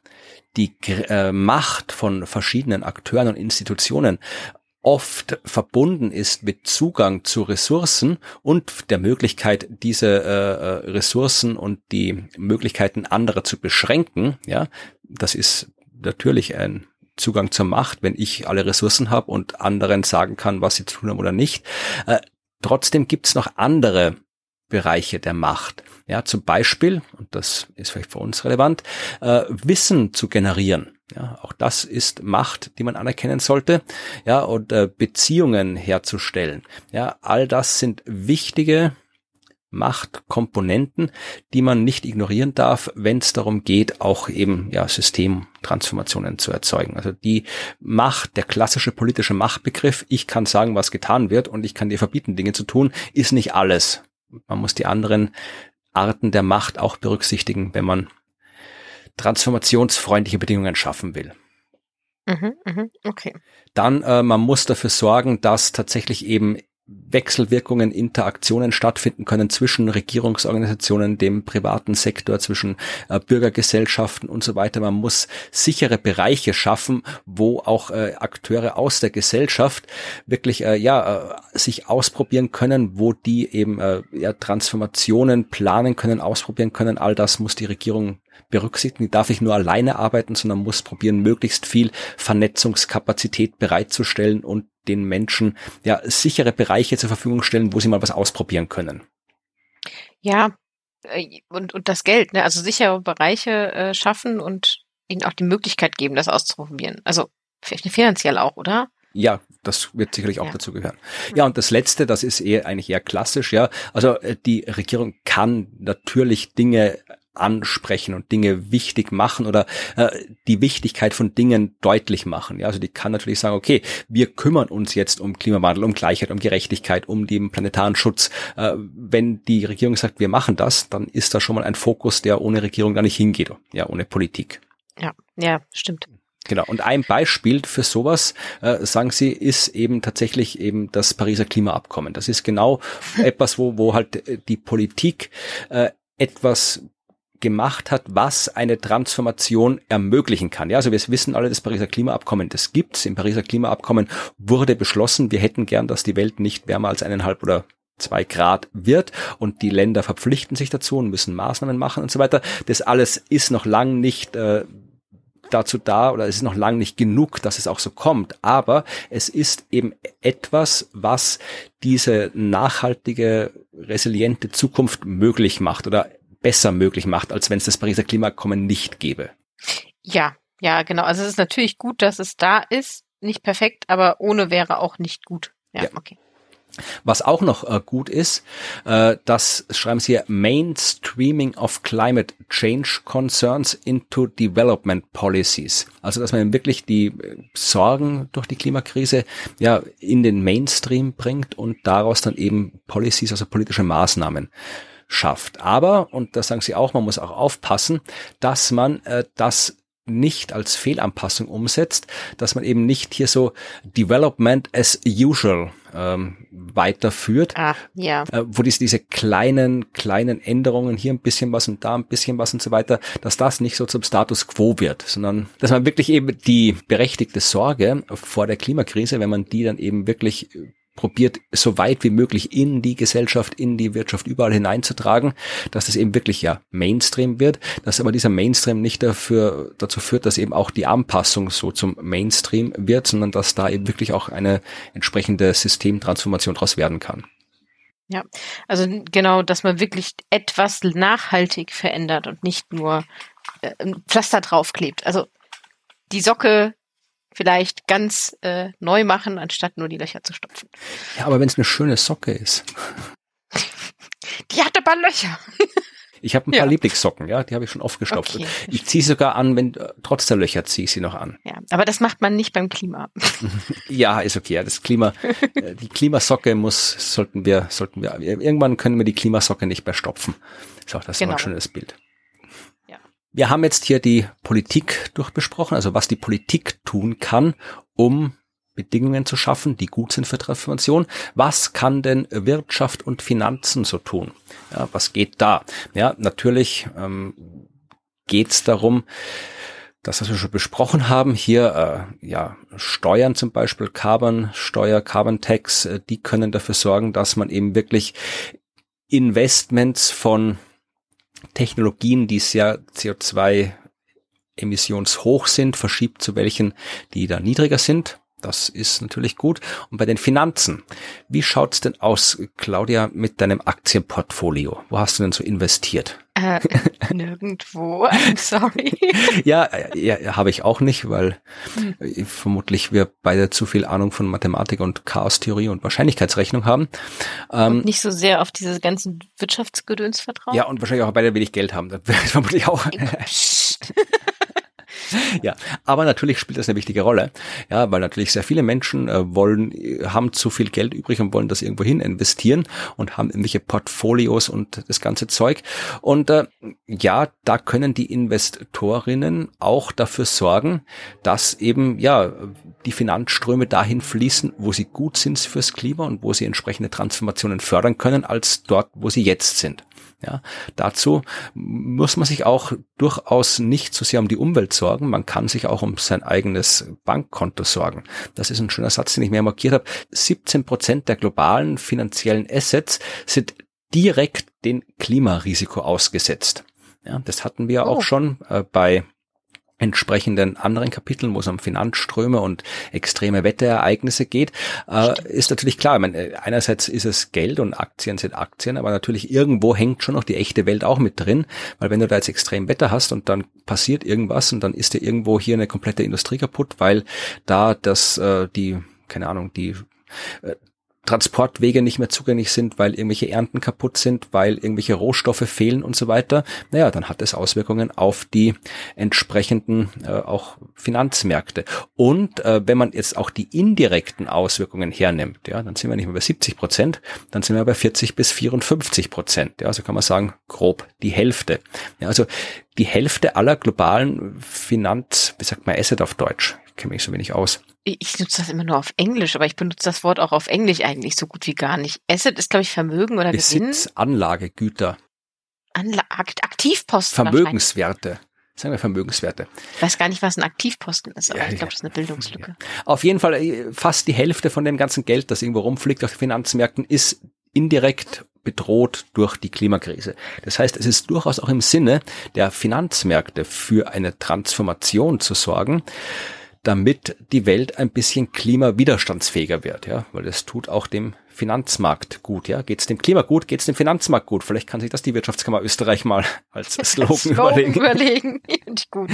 die äh, Macht von verschiedenen Akteuren und Institutionen oft verbunden ist mit Zugang zu Ressourcen und der Möglichkeit, diese äh, äh, Ressourcen und die Möglichkeiten anderer zu beschränken. Ja, das ist natürlich ein Zugang zur Macht, wenn ich alle Ressourcen habe und anderen sagen kann, was sie tun haben oder nicht. Äh, trotzdem gibt es noch andere Bereiche der Macht. Ja, zum Beispiel, und das ist vielleicht für uns relevant, äh, Wissen zu generieren. Ja, auch das ist Macht, die man anerkennen sollte. Ja, und äh, Beziehungen herzustellen. Ja, all das sind wichtige Machtkomponenten, die man nicht ignorieren darf, wenn es darum geht, auch eben ja Systemtransformationen zu erzeugen. Also die Macht, der klassische politische Machtbegriff, ich kann sagen, was getan wird und ich kann dir verbieten, Dinge zu tun, ist nicht alles. Man muss die anderen Arten der Macht auch berücksichtigen, wenn man transformationsfreundliche Bedingungen schaffen will. Mhm, mhm, okay. Dann, äh, man muss dafür sorgen, dass tatsächlich eben Wechselwirkungen, Interaktionen stattfinden können zwischen Regierungsorganisationen, dem privaten Sektor, zwischen äh, Bürgergesellschaften und so weiter. Man muss sichere Bereiche schaffen, wo auch äh, Akteure aus der Gesellschaft wirklich äh, ja äh, sich ausprobieren können, wo die eben äh, ja, Transformationen planen können, ausprobieren können. All das muss die Regierung berücksichtigen, darf ich nur alleine arbeiten, sondern muss probieren, möglichst viel Vernetzungskapazität bereitzustellen und den Menschen ja sichere Bereiche zur Verfügung stellen, wo sie mal was ausprobieren können. Ja, äh, und, und das Geld, ne? also sichere Bereiche äh, schaffen und ihnen auch die Möglichkeit geben, das auszuprobieren. Also finanziell auch, oder? Ja, das wird sicherlich auch ja. dazu gehören. Ja, und das Letzte, das ist eher eigentlich eher klassisch, ja. Also äh, die Regierung kann natürlich Dinge ansprechen und Dinge wichtig machen oder äh, die Wichtigkeit von Dingen deutlich machen. Ja, also die kann natürlich sagen, okay, wir kümmern uns jetzt um Klimawandel, um Gleichheit, um Gerechtigkeit, um den planetaren Schutz. Äh, wenn die Regierung sagt, wir machen das, dann ist da schon mal ein Fokus, der ohne Regierung da nicht hingeht. Ja, ohne Politik. Ja, ja, stimmt. Genau. Und ein Beispiel für sowas, äh, sagen Sie, ist eben tatsächlich eben das Pariser Klimaabkommen. Das ist genau [LAUGHS] etwas, wo, wo halt äh, die Politik äh, etwas gemacht hat, was eine Transformation ermöglichen kann. Ja, also wir wissen alle, das Pariser Klimaabkommen, das gibt's. Im Pariser Klimaabkommen wurde beschlossen, wir hätten gern, dass die Welt nicht wärmer als eineinhalb oder zwei Grad wird und die Länder verpflichten sich dazu und müssen Maßnahmen machen und so weiter. Das alles ist noch lang nicht äh, dazu da oder es ist noch lang nicht genug, dass es auch so kommt. Aber es ist eben etwas, was diese nachhaltige, resiliente Zukunft möglich macht oder besser möglich macht, als wenn es das Pariser Klimakommen nicht gäbe. Ja, ja, genau. Also es ist natürlich gut, dass es da ist. Nicht perfekt, aber ohne wäre auch nicht gut. Ja, ja. okay. Was auch noch äh, gut ist, äh, das schreiben Sie hier, Mainstreaming of Climate Change Concerns into Development Policies. Also, dass man wirklich die äh, Sorgen durch die Klimakrise ja in den Mainstream bringt und daraus dann eben Policies, also politische Maßnahmen schafft. Aber, und das sagen Sie auch, man muss auch aufpassen, dass man äh, das nicht als Fehlanpassung umsetzt, dass man eben nicht hier so Development as usual ähm, weiterführt, ah, ja. äh, wo diese, diese kleinen, kleinen Änderungen, hier ein bisschen was und da ein bisschen was und so weiter, dass das nicht so zum Status quo wird, sondern dass man wirklich eben die berechtigte Sorge vor der Klimakrise, wenn man die dann eben wirklich probiert, so weit wie möglich in die Gesellschaft, in die Wirtschaft überall hineinzutragen, dass das eben wirklich ja Mainstream wird, dass aber dieser Mainstream nicht dafür, dazu führt, dass eben auch die Anpassung so zum Mainstream wird, sondern dass da eben wirklich auch eine entsprechende Systemtransformation daraus werden kann. Ja, also genau, dass man wirklich etwas nachhaltig verändert und nicht nur äh, ein Pflaster draufklebt. Also die Socke vielleicht ganz äh, neu machen, anstatt nur die Löcher zu stopfen. Ja, aber wenn es eine schöne Socke ist. [LAUGHS] Die hat aber Löcher. [LAUGHS] Ich habe ein paar ja. Lieblingssocken, ja, die habe ich schon oft gestopft. Okay. Ich ziehe sogar an, wenn äh, trotz der Löcher ziehe ich sie noch an. Ja, aber das macht man nicht beim Klima. [LAUGHS] ja, ist okay. Ja, das Klima, äh, die Klimasocke muss, sollten wir, sollten wir, irgendwann können wir die Klimasocke nicht mehr stopfen. Ist auch das genau. ein schönes Bild. Wir haben jetzt hier die Politik durchbesprochen, also was die Politik tun kann, um Bedingungen zu schaffen, die gut sind für Transformation. Was kann denn Wirtschaft und Finanzen so tun? Ja, was geht da? Ja, natürlich ähm, geht es darum, das, was wir schon besprochen haben, hier äh, ja Steuern zum Beispiel, Carbon Steuer, Carbon Tax, äh, die können dafür sorgen, dass man eben wirklich Investments von Technologien, die sehr CO2 emissionshoch sind, verschiebt zu welchen, die da niedriger sind. Das ist natürlich gut. Und bei den Finanzen, wie schaut's denn aus, Claudia, mit deinem Aktienportfolio? Wo hast du denn so investiert? Äh, nirgendwo, [LAUGHS] I'm sorry. ja, ja, habe ich auch nicht, weil hm. vermutlich wir beide zu viel Ahnung von Mathematik und Chaostheorie und Wahrscheinlichkeitsrechnung haben. Ähm, und nicht so sehr auf diese ganzen Wirtschaftsgedöns vertrauen. Ja, und wahrscheinlich auch beide wenig Geld haben. Das [LAUGHS] vermutlich auch. [LAUGHS] ja, aber natürlich spielt das eine wichtige Rolle. Ja, weil natürlich sehr viele Menschen äh, wollen, haben zu viel Geld übrig und wollen das irgendwo hin investieren und haben irgendwelche Portfolios und das ganze Zeug. Und äh, ja, da können die Investorinnen auch dafür sorgen, dass eben, ja, die Finanzströme dahin fließen, wo sie gut sind fürs Klima und wo sie entsprechende Transformationen fördern können, als dort, wo sie jetzt sind. Ja, dazu muss man sich auch durchaus nicht so sehr um die Umwelt sorgen. Man kann sich auch um sein eigenes Bankkonto sorgen. Das ist ein schöner Satz, den ich mir markiert habe. 17 Prozent der globalen finanziellen Assets sind direkt dem Klimarisiko ausgesetzt. Ja, das hatten wir oh. auch schon äh, bei entsprechenden anderen Kapiteln, wo es um Finanzströme und extreme Wetterereignisse geht, äh, ist natürlich klar. Ich meine, einerseits ist es Geld und Aktien sind Aktien, aber natürlich irgendwo hängt schon noch die echte Welt auch mit drin, weil wenn du da jetzt extrem Wetter hast und dann passiert irgendwas und dann ist dir irgendwo hier eine komplette Industrie kaputt, weil da das äh, die keine Ahnung, die äh, Transportwege nicht mehr zugänglich sind, weil irgendwelche Ernten kaputt sind, weil irgendwelche Rohstoffe fehlen und so weiter, naja, dann hat es Auswirkungen auf die entsprechenden äh, auch Finanzmärkte. Und äh, wenn man jetzt auch die indirekten Auswirkungen hernimmt, ja, dann sind wir nicht mehr bei 70 Prozent, dann sind wir bei 40 bis 54 Prozent. Ja, also kann man sagen, grob die Hälfte. Ja, also die Hälfte aller globalen Finanz, wie sagt man Asset auf Deutsch? Ich kenne mich so wenig aus ich nutze das immer nur auf Englisch, aber ich benutze das Wort auch auf Englisch eigentlich so gut wie gar nicht. Asset ist, glaube ich, Vermögen oder Gewinn. Besitz, Anlagegüter. Anla Aktivposten. Vermögenswerte. Sagen wir Vermögenswerte. Ich weiß gar nicht, was ein Aktivposten ist, aber ja, ich glaube, das ist eine Bildungslücke. Ja. Auf jeden Fall äh, fast die Hälfte von dem ganzen Geld, das irgendwo rumfliegt auf den Finanzmärkten, ist indirekt bedroht durch die Klimakrise. Das heißt, es ist durchaus auch im Sinne der Finanzmärkte für eine Transformation zu sorgen damit die Welt ein bisschen klimawiderstandsfähiger wird, ja, weil das tut auch dem Finanzmarkt gut, ja. Geht es dem Klima gut, geht es dem Finanzmarkt gut. Vielleicht kann sich das die Wirtschaftskammer Österreich mal [LAUGHS] als [LAUGHS] Slogan, Slogan überlegen. überlegen. [LAUGHS] gut.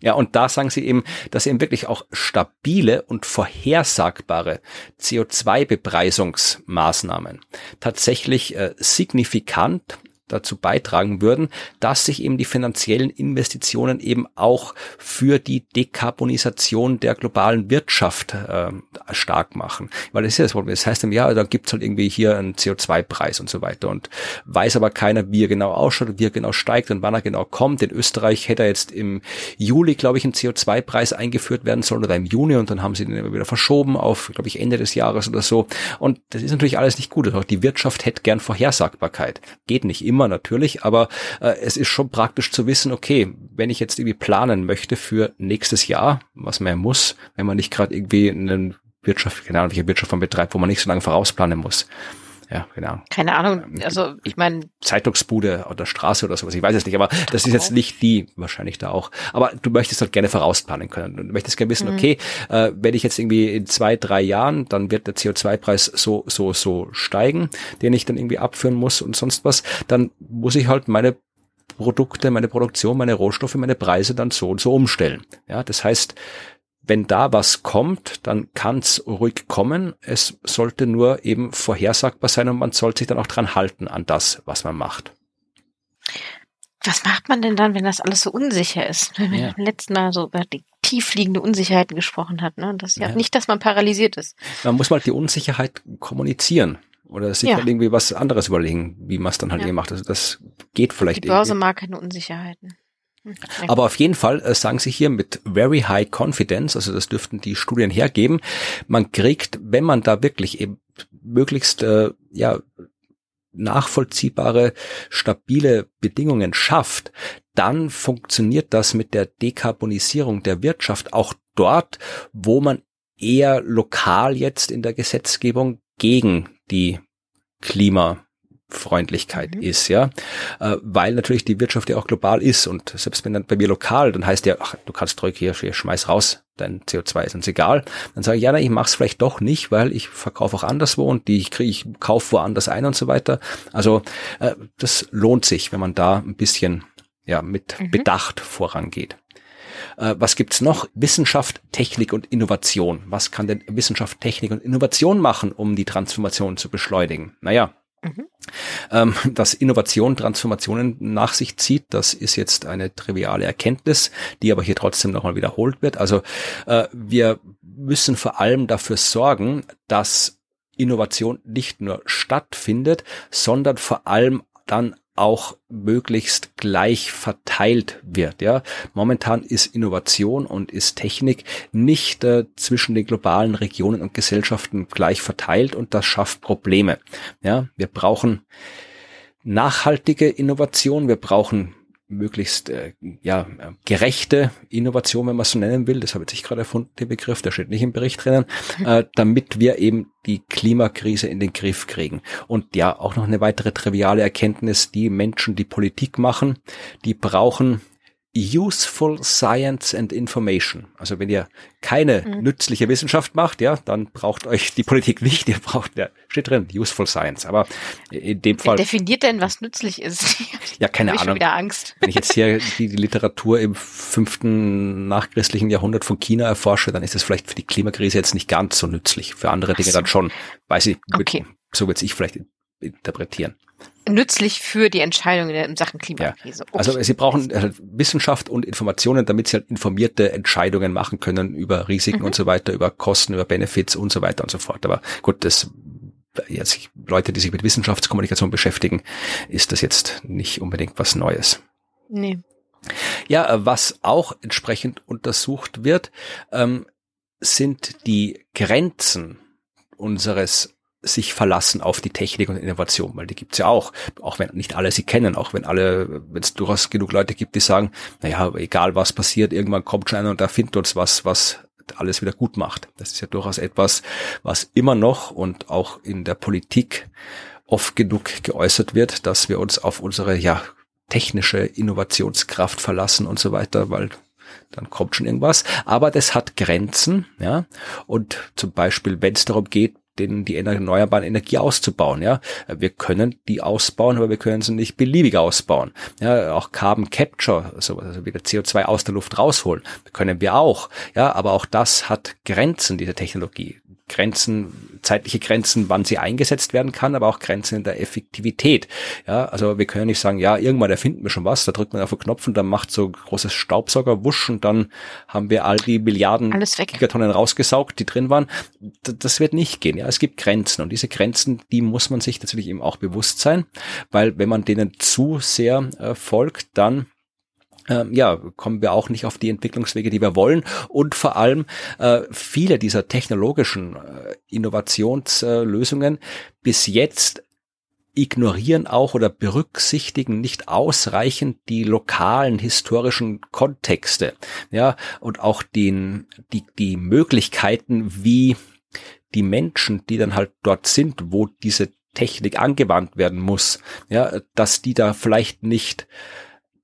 Ja, und da sagen sie eben, dass eben wirklich auch stabile und vorhersagbare CO2-Bepreisungsmaßnahmen tatsächlich äh, signifikant dazu beitragen würden, dass sich eben die finanziellen Investitionen eben auch für die Dekarbonisation der globalen Wirtschaft äh, stark machen. Weil das ist ja das Problem. Das heißt im Jahr, da gibt's halt irgendwie hier einen CO2-Preis und so weiter und weiß aber keiner, wie er genau ausschaut, wie er genau steigt und wann er genau kommt. In Österreich hätte er jetzt im Juli, glaube ich, ein CO2-Preis eingeführt werden sollen oder im Juni und dann haben sie den immer wieder verschoben auf, glaube ich, Ende des Jahres oder so. Und das ist natürlich alles nicht gut. Auch die Wirtschaft hätte gern Vorhersagbarkeit. Geht nicht immer immer natürlich, aber äh, es ist schon praktisch zu wissen, okay, wenn ich jetzt irgendwie planen möchte für nächstes Jahr, was man ja muss, wenn man nicht gerade irgendwie eine Wirtschaft, Ahnung, welche Wirtschaft man betreibt, wo man nicht so lange vorausplanen muss. Ja, genau. Keine Ahnung, also ich meine. Zeitungsbude oder Straße oder sowas, ich weiß es nicht, aber das ist jetzt nicht die, wahrscheinlich da auch. Aber du möchtest halt gerne vorausplanen können. Du möchtest gerne wissen, mhm. okay, äh, wenn ich jetzt irgendwie in zwei, drei Jahren, dann wird der CO2-Preis so, so, so steigen, den ich dann irgendwie abführen muss und sonst was, dann muss ich halt meine Produkte, meine Produktion, meine Rohstoffe, meine Preise dann so und so umstellen. Ja, das heißt, wenn da was kommt, dann kann es ruhig kommen. Es sollte nur eben vorhersagbar sein und man sollte sich dann auch dran halten an das, was man macht. Was macht man denn dann, wenn das alles so unsicher ist? Wenn wir beim letzten Mal so über die tiefliegende Unsicherheiten gesprochen hat, ne? Das ist ja, ja, nicht, dass man paralysiert ist. Man muss mal die Unsicherheit kommunizieren oder sich ja. halt irgendwie was anderes überlegen, wie man es dann halt ja. macht. Also das geht vielleicht. Die Börse irgendwie. mag keine Unsicherheiten. Aber auf jeden Fall äh, sagen sie hier mit very high confidence, also das dürften die Studien hergeben, man kriegt, wenn man da wirklich eben möglichst äh, ja nachvollziehbare, stabile Bedingungen schafft, dann funktioniert das mit der Dekarbonisierung der Wirtschaft auch dort, wo man eher lokal jetzt in der Gesetzgebung gegen die Klima Freundlichkeit mhm. ist, ja, äh, weil natürlich die Wirtschaft ja auch global ist und selbst wenn dann bei mir lokal, dann heißt ja, ach, du kannst ruhig hier, hier schmeiß raus, dein CO2 ist uns egal. Dann sage ich, ja, na, ich mach's vielleicht doch nicht, weil ich verkaufe auch anderswo und die ich kriege, ich kaufe woanders ein und so weiter. Also äh, das lohnt sich, wenn man da ein bisschen ja mit mhm. Bedacht vorangeht. Äh, was gibt's noch? Wissenschaft, Technik und Innovation. Was kann denn Wissenschaft, Technik und Innovation machen, um die Transformation zu beschleunigen? Naja, Mhm. Ähm, dass Innovation Transformationen nach sich zieht, das ist jetzt eine triviale Erkenntnis, die aber hier trotzdem nochmal wiederholt wird. Also äh, wir müssen vor allem dafür sorgen, dass Innovation nicht nur stattfindet, sondern vor allem dann auch möglichst gleich verteilt wird. Ja, momentan ist Innovation und ist Technik nicht äh, zwischen den globalen Regionen und Gesellschaften gleich verteilt und das schafft Probleme. Ja, wir brauchen nachhaltige Innovation, wir brauchen möglichst äh, ja gerechte Innovation, wenn man es so nennen will, das habe ich gerade erfunden, den Begriff, der steht nicht im Bericht drinnen, [LAUGHS] äh, damit wir eben die Klimakrise in den Griff kriegen. Und ja, auch noch eine weitere triviale Erkenntnis, die Menschen, die Politik machen, die brauchen Useful Science and Information. Also wenn ihr keine mhm. nützliche Wissenschaft macht, ja, dann braucht euch die Politik nicht. Ihr braucht, ja, steht drin, Useful Science. Aber in dem Fall. Wer definiert denn, was nützlich ist? ja, keine Ahnung. Ich wieder Angst. Wenn ich jetzt hier die, die Literatur im fünften nachchristlichen Jahrhundert von China erforsche, dann ist es vielleicht für die Klimakrise jetzt nicht ganz so nützlich. Für andere Dinge so. dann schon. Weiß ich, okay. so würde ich vielleicht interpretieren nützlich für die Entscheidung in Sachen Klimakrise. Okay. Also sie brauchen halt Wissenschaft und Informationen, damit sie halt informierte Entscheidungen machen können über Risiken mhm. und so weiter, über Kosten, über Benefits und so weiter und so fort. Aber gut, das jetzt Leute, die sich mit Wissenschaftskommunikation beschäftigen, ist das jetzt nicht unbedingt was Neues. Nee. Ja, was auch entsprechend untersucht wird, ähm, sind die Grenzen unseres sich verlassen auf die Technik und Innovation, weil die gibt's ja auch, auch wenn nicht alle sie kennen, auch wenn alle, wenn es durchaus genug Leute gibt, die sagen, naja, egal was passiert, irgendwann kommt schon einer und erfindet uns was, was alles wieder gut macht. Das ist ja durchaus etwas, was immer noch und auch in der Politik oft genug geäußert wird, dass wir uns auf unsere ja technische Innovationskraft verlassen und so weiter, weil dann kommt schon irgendwas. Aber das hat Grenzen, ja. Und zum Beispiel, wenn es darum geht, den, die erneuerbaren Energie auszubauen. Ja, wir können die ausbauen, aber wir können sie nicht beliebig ausbauen. Ja, auch Carbon Capture, also, also wieder CO2 aus der Luft rausholen, können wir auch. Ja, aber auch das hat Grenzen dieser Technologie. Grenzen, zeitliche Grenzen, wann sie eingesetzt werden kann, aber auch Grenzen in der Effektivität. Ja, also wir können nicht sagen, ja, irgendwann erfinden wir schon was, da drückt man auf den Knopf und dann macht so großes Staubsauger wusch und dann haben wir all die Milliarden Gigatonnen rausgesaugt, die drin waren. Das wird nicht gehen. Ja, es gibt Grenzen und diese Grenzen, die muss man sich natürlich eben auch bewusst sein, weil wenn man denen zu sehr äh, folgt, dann ähm, ja, kommen wir auch nicht auf die Entwicklungswege, die wir wollen. Und vor allem äh, viele dieser technologischen äh, Innovationslösungen bis jetzt ignorieren auch oder berücksichtigen nicht ausreichend die lokalen historischen Kontexte, ja, und auch den, die, die Möglichkeiten, wie die Menschen, die dann halt dort sind, wo diese Technik angewandt werden muss, ja, dass die da vielleicht nicht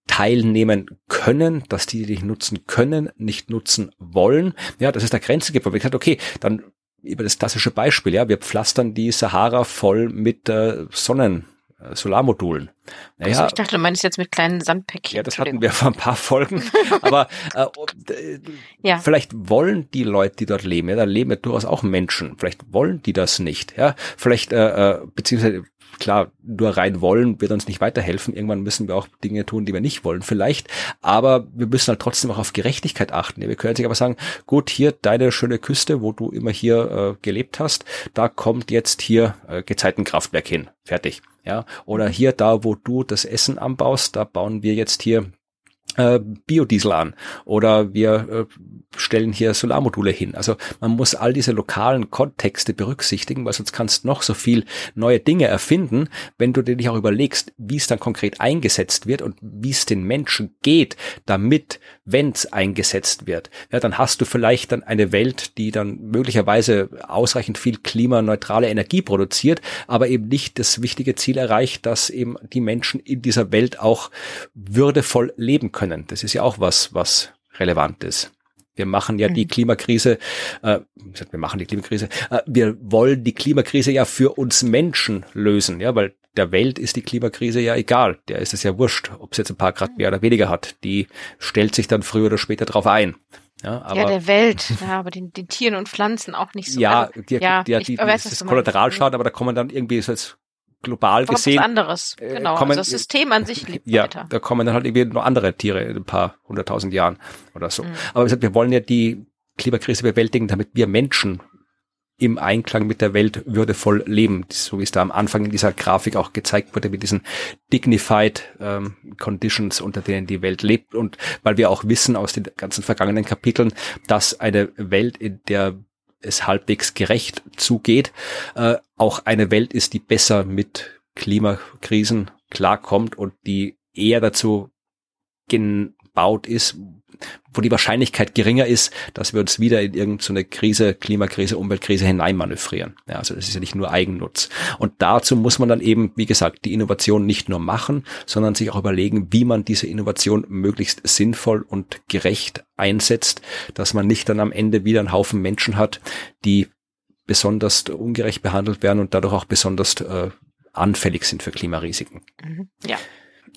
teilnehmen können, dass die dich nutzen können, nicht nutzen wollen. Ja, das ist der Grenze gibt, wo ich gesagt, okay, dann über das klassische Beispiel, ja, wir pflastern die Sahara voll mit äh, Sonnen, äh, Solarmodulen. Naja, also ich dachte, du meinst jetzt mit kleinen Sandpäckchen. Ja, das hatten wir vor ein paar Folgen. [LAUGHS] Aber äh, äh, ja. vielleicht wollen die Leute, die dort leben, ja, da leben ja durchaus auch Menschen. Vielleicht wollen die das nicht. Ja, vielleicht äh, äh beziehungsweise klar, nur rein wollen wird uns nicht weiterhelfen. Irgendwann müssen wir auch Dinge tun, die wir nicht wollen, vielleicht. Aber wir müssen halt trotzdem auch auf Gerechtigkeit achten. Wir können sich aber sagen, gut, hier deine schöne Küste, wo du immer hier äh, gelebt hast, da kommt jetzt hier äh, Gezeitenkraftwerk hin. Fertig. Ja, oder hier da, wo du das Essen anbaust, da bauen wir jetzt hier äh, Biodiesel an oder wir äh, stellen hier Solarmodule hin. Also man muss all diese lokalen Kontexte berücksichtigen, weil sonst kannst noch so viel neue Dinge erfinden, wenn du dir nicht auch überlegst, wie es dann konkret eingesetzt wird und wie es den Menschen geht, damit, wenn es eingesetzt wird. Ja, dann hast du vielleicht dann eine Welt, die dann möglicherweise ausreichend viel klimaneutrale Energie produziert, aber eben nicht das wichtige Ziel erreicht, dass eben die Menschen in dieser Welt auch würdevoll leben können. Das ist ja auch was, was relevant ist. Wir machen ja die mhm. Klimakrise, äh, wir machen die Klimakrise, äh, wir wollen die Klimakrise ja für uns Menschen lösen, ja, weil der Welt ist die Klimakrise ja egal. Der ist es ja wurscht, ob es jetzt ein paar Grad mehr oder weniger hat. Die stellt sich dann früher oder später drauf ein. Ja, aber, ja der Welt, ja, aber den, den Tieren und Pflanzen auch nicht so. Ja, die, ja, die, die, die, weiß, das ist Kollateralschaden, aber da kommen dann irgendwie so als global Kommt gesehen. Was anderes, äh, genau. Kommen, also das System an sich lebt ja, weiter. Da kommen dann halt irgendwie noch andere Tiere in ein paar hunderttausend Jahren oder so. Mhm. Aber wie gesagt, wir wollen ja die Klimakrise bewältigen, damit wir Menschen im Einklang mit der Welt würdevoll leben, so wie es da am Anfang in dieser Grafik auch gezeigt wurde, mit diesen dignified ähm, Conditions, unter denen die Welt lebt und weil wir auch wissen aus den ganzen vergangenen Kapiteln, dass eine Welt, in der es halbwegs gerecht zugeht, äh, auch eine Welt ist, die besser mit Klimakrisen klarkommt und die eher dazu gebaut ist, wo die Wahrscheinlichkeit geringer ist, dass wir uns wieder in irgendeine so Krise, Klimakrise, Umweltkrise hineinmanövrieren. Ja, also das ist ja nicht nur Eigennutz. Und dazu muss man dann eben, wie gesagt, die Innovation nicht nur machen, sondern sich auch überlegen, wie man diese Innovation möglichst sinnvoll und gerecht einsetzt, dass man nicht dann am Ende wieder einen Haufen Menschen hat, die besonders ungerecht behandelt werden und dadurch auch besonders äh, anfällig sind für Klimarisiken. Mhm. Ja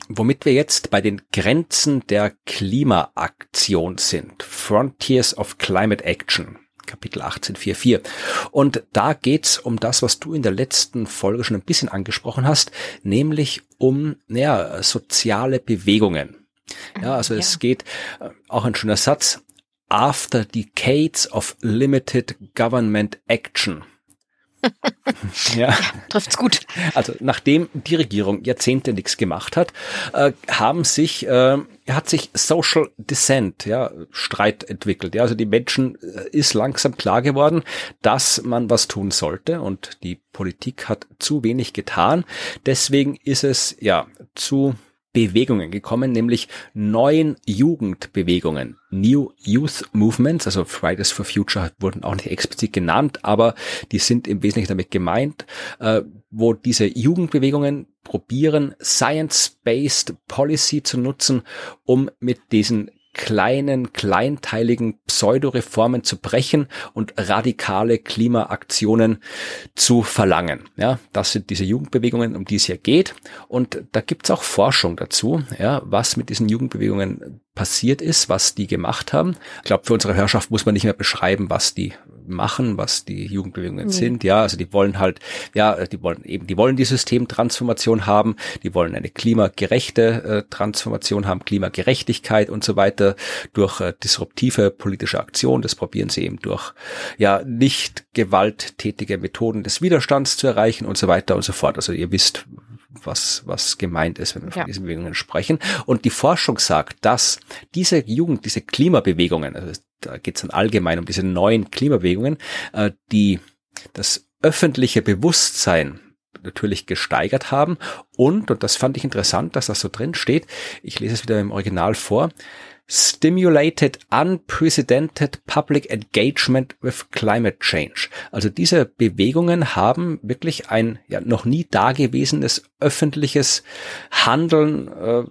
womit wir jetzt bei den Grenzen der Klimaaktion sind. Frontiers of Climate Action. Kapitel 18.4.4. Und da geht's um das, was du in der letzten Folge schon ein bisschen angesprochen hast, nämlich um naja, soziale Bewegungen. Ja, also ja. es geht, äh, auch ein schöner Satz, after decades of limited government action ja. ja, trifft's gut. Also nachdem die Regierung Jahrzehnte nichts gemacht hat, äh, haben sich äh, hat sich Social Dissent, ja, Streit entwickelt. Ja, also die Menschen äh, ist langsam klar geworden, dass man was tun sollte und die Politik hat zu wenig getan. Deswegen ist es ja zu Bewegungen gekommen, nämlich neuen Jugendbewegungen. New Youth Movements, also Fridays for Future wurden auch nicht explizit genannt, aber die sind im Wesentlichen damit gemeint, äh, wo diese Jugendbewegungen probieren, Science-Based Policy zu nutzen, um mit diesen kleinen, kleinteiligen Pseudoreformen zu brechen und radikale Klimaaktionen zu verlangen. Ja, das sind diese Jugendbewegungen, um die es hier geht. Und da gibt's auch Forschung dazu, ja, was mit diesen Jugendbewegungen passiert ist, was die gemacht haben. Ich glaube, für unsere Hörschaft muss man nicht mehr beschreiben, was die machen, was die Jugendbewegungen mhm. sind. Ja, also die wollen halt, ja, die wollen eben, die wollen die Systemtransformation haben, die wollen eine klimagerechte äh, Transformation haben, Klimagerechtigkeit und so weiter durch äh, disruptive politische Aktion. Das probieren sie eben durch, ja, nicht gewalttätige Methoden des Widerstands zu erreichen und so weiter und so fort. Also ihr wisst, was, was gemeint ist, wenn wir ja. von diesen Bewegungen sprechen. Und die Forschung sagt, dass diese Jugend, diese Klimabewegungen, also da geht es dann allgemein um diese neuen Klimabewegungen, äh, die das öffentliche Bewusstsein natürlich gesteigert haben und, und das fand ich interessant, dass das so drin steht, ich lese es wieder im Original vor, stimulated unprecedented public engagement with climate change. Also diese Bewegungen haben wirklich ein ja, noch nie dagewesenes öffentliches Handeln äh,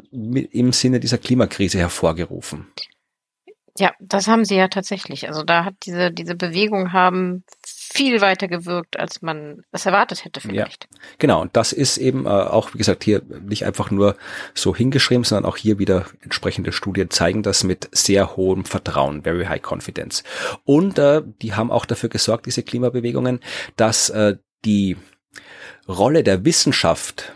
im Sinne dieser Klimakrise hervorgerufen. Ja, das haben sie ja tatsächlich. Also da hat diese, diese Bewegung haben viel weiter gewirkt, als man es erwartet hätte vielleicht. Ja, genau. Und das ist eben äh, auch, wie gesagt, hier nicht einfach nur so hingeschrieben, sondern auch hier wieder entsprechende Studien zeigen das mit sehr hohem Vertrauen, very high confidence. Und äh, die haben auch dafür gesorgt, diese Klimabewegungen, dass äh, die Rolle der Wissenschaft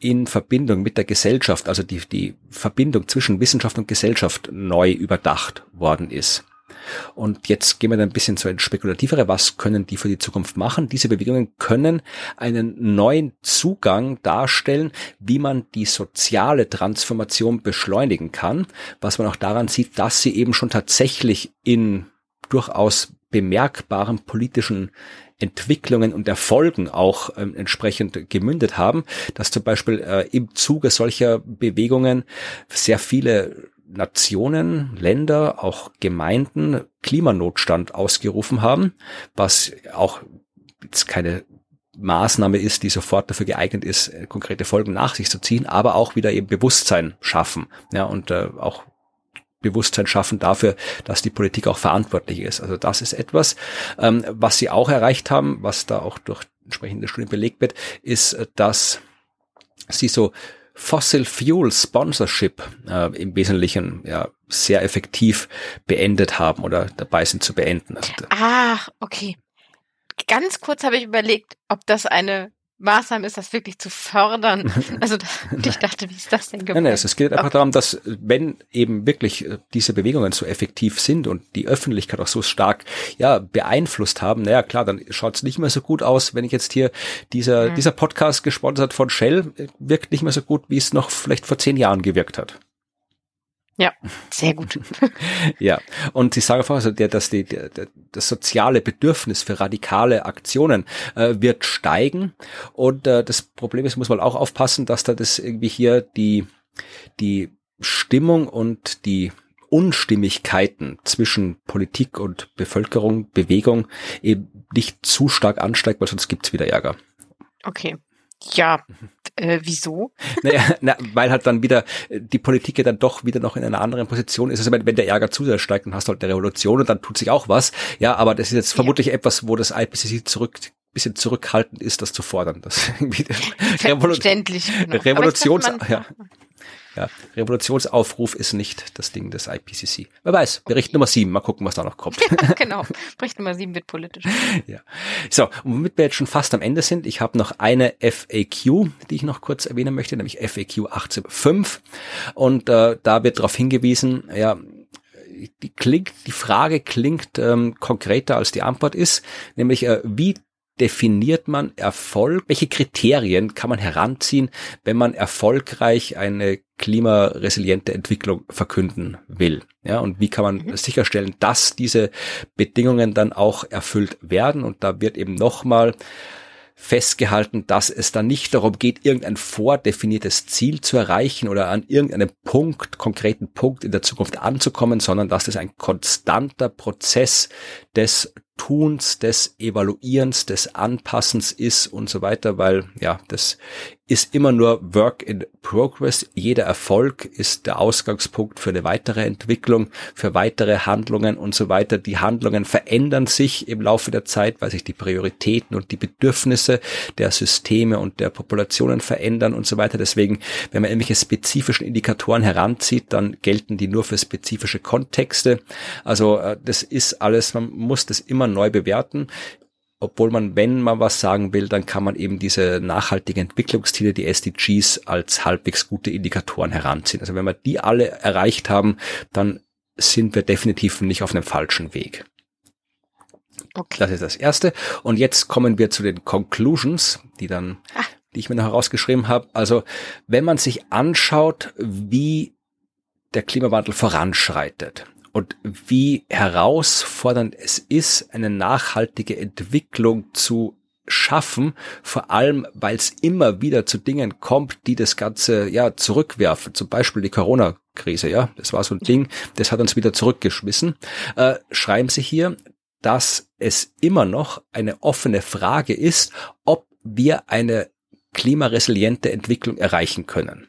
in Verbindung mit der Gesellschaft, also die, die Verbindung zwischen Wissenschaft und Gesellschaft neu überdacht worden ist. Und jetzt gehen wir dann ein bisschen zu ins Spekulativere. Was können die für die Zukunft machen? Diese Bewegungen können einen neuen Zugang darstellen, wie man die soziale Transformation beschleunigen kann, was man auch daran sieht, dass sie eben schon tatsächlich in durchaus bemerkbaren politischen Entwicklungen und Erfolgen auch ähm, entsprechend gemündet haben, dass zum Beispiel äh, im Zuge solcher Bewegungen sehr viele Nationen, Länder, auch Gemeinden Klimanotstand ausgerufen haben, was auch jetzt keine Maßnahme ist, die sofort dafür geeignet ist, äh, konkrete Folgen nach sich zu ziehen, aber auch wieder eben Bewusstsein schaffen, ja, und äh, auch Bewusstsein schaffen dafür, dass die Politik auch verantwortlich ist. Also das ist etwas, ähm, was sie auch erreicht haben, was da auch durch entsprechende Studien belegt wird, ist, äh, dass sie so Fossil Fuel Sponsorship äh, im Wesentlichen ja sehr effektiv beendet haben oder dabei sind zu beenden. Also, Ach, okay. Ganz kurz habe ich überlegt, ob das eine Maßnahmen ist, das wirklich zu fördern. [LAUGHS] Also ich dachte, wie ist das denn gemeint? Nein, nein, es geht einfach darum, dass wenn eben wirklich äh, diese Bewegungen so effektiv sind und die Öffentlichkeit auch so stark ja beeinflusst haben, naja klar, dann schaut es nicht mehr so gut aus, wenn ich jetzt hier dieser, mhm. dieser Podcast gesponsert von Shell äh, wirkt nicht mehr so gut, wie es noch vielleicht vor zehn Jahren gewirkt hat. Ja, [LAUGHS] sehr gut. [LAUGHS] ja, und Sie sagen vorher, also dass die, der, das soziale Bedürfnis für radikale Aktionen äh, wird steigen. Und äh, das Problem ist, muss man auch aufpassen, dass da das irgendwie hier die, die Stimmung und die Unstimmigkeiten zwischen Politik und Bevölkerung, Bewegung eben nicht zu stark ansteigt, weil sonst gibt's wieder Ärger. Okay. Ja, äh, wieso? [LAUGHS] Naja, na, weil halt dann wieder äh, die Politik ja dann doch wieder noch in einer anderen Position ist. Also wenn der Ärger zu sehr steigt, dann hast du halt eine Revolution und dann tut sich auch was. Ja, aber das ist jetzt vermutlich ja. etwas, wo das IPCC zurück bisschen zurückhaltend ist, das zu fordern. Das [LAUGHS] Verständlich. Genau. Revolutions, ja, ja, Revolutionsaufruf ist nicht das Ding des IPCC. Wer weiß, Bericht Nummer sieben, mal gucken, was da noch kommt. [LAUGHS] [LAUGHS] genau, Bericht Nummer sieben wird politisch. Ja. So, und womit wir jetzt schon fast am Ende sind, ich habe noch eine FAQ, die ich noch kurz erwähnen möchte, nämlich FAQ 18.5. Und äh, da wird darauf hingewiesen, ja, die klingt, die Frage klingt ähm, konkreter als die Antwort ist, nämlich äh, wie definiert man Erfolg? Welche Kriterien kann man heranziehen, wenn man erfolgreich eine klimaresiliente Entwicklung verkünden will? Ja, und wie kann man mhm. sicherstellen, dass diese Bedingungen dann auch erfüllt werden? Und da wird eben nochmal festgehalten, dass es dann nicht darum geht, irgendein vordefiniertes Ziel zu erreichen oder an irgendeinem Punkt, konkreten Punkt in der Zukunft anzukommen, sondern dass es ein konstanter Prozess des Tuns, des Evaluierens, des Anpassens ist und so weiter, weil ja, das ist immer nur Work in Progress. Jeder Erfolg ist der Ausgangspunkt für eine weitere Entwicklung, für weitere Handlungen und so weiter. Die Handlungen verändern sich im Laufe der Zeit, weil sich die Prioritäten und die Bedürfnisse der Systeme und der Populationen verändern und so weiter. Deswegen, wenn man irgendwelche spezifischen Indikatoren heranzieht, dann gelten die nur für spezifische Kontexte. Also äh, das ist alles, man muss das immer neu bewerten obwohl man, wenn man was sagen will, dann kann man eben diese nachhaltigen Entwicklungsziele, die SDGs, als halbwegs gute Indikatoren heranziehen. Also wenn wir die alle erreicht haben, dann sind wir definitiv nicht auf einem falschen Weg. Okay. Das ist das Erste. Und jetzt kommen wir zu den Conclusions, die dann, ah. die ich mir noch herausgeschrieben habe. Also wenn man sich anschaut, wie der Klimawandel voranschreitet, und wie herausfordernd es ist, eine nachhaltige Entwicklung zu schaffen, vor allem weil es immer wieder zu Dingen kommt, die das Ganze ja zurückwerfen. Zum Beispiel die Corona-Krise, ja, das war so ein Ding, das hat uns wieder zurückgeschmissen. Äh, schreiben Sie hier, dass es immer noch eine offene Frage ist, ob wir eine klimaresiliente Entwicklung erreichen können.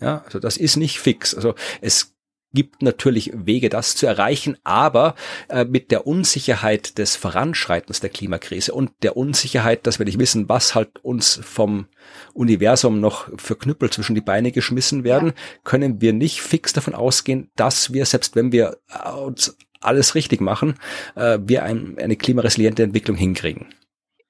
Ja, also das ist nicht fix. Also es gibt natürlich Wege, das zu erreichen, aber äh, mit der Unsicherheit des Voranschreitens der Klimakrise und der Unsicherheit, dass wir nicht wissen, was halt uns vom Universum noch für Knüppel zwischen die Beine geschmissen werden, ja. können wir nicht fix davon ausgehen, dass wir, selbst wenn wir äh, uns alles richtig machen, äh, wir ein, eine klimaresiliente Entwicklung hinkriegen.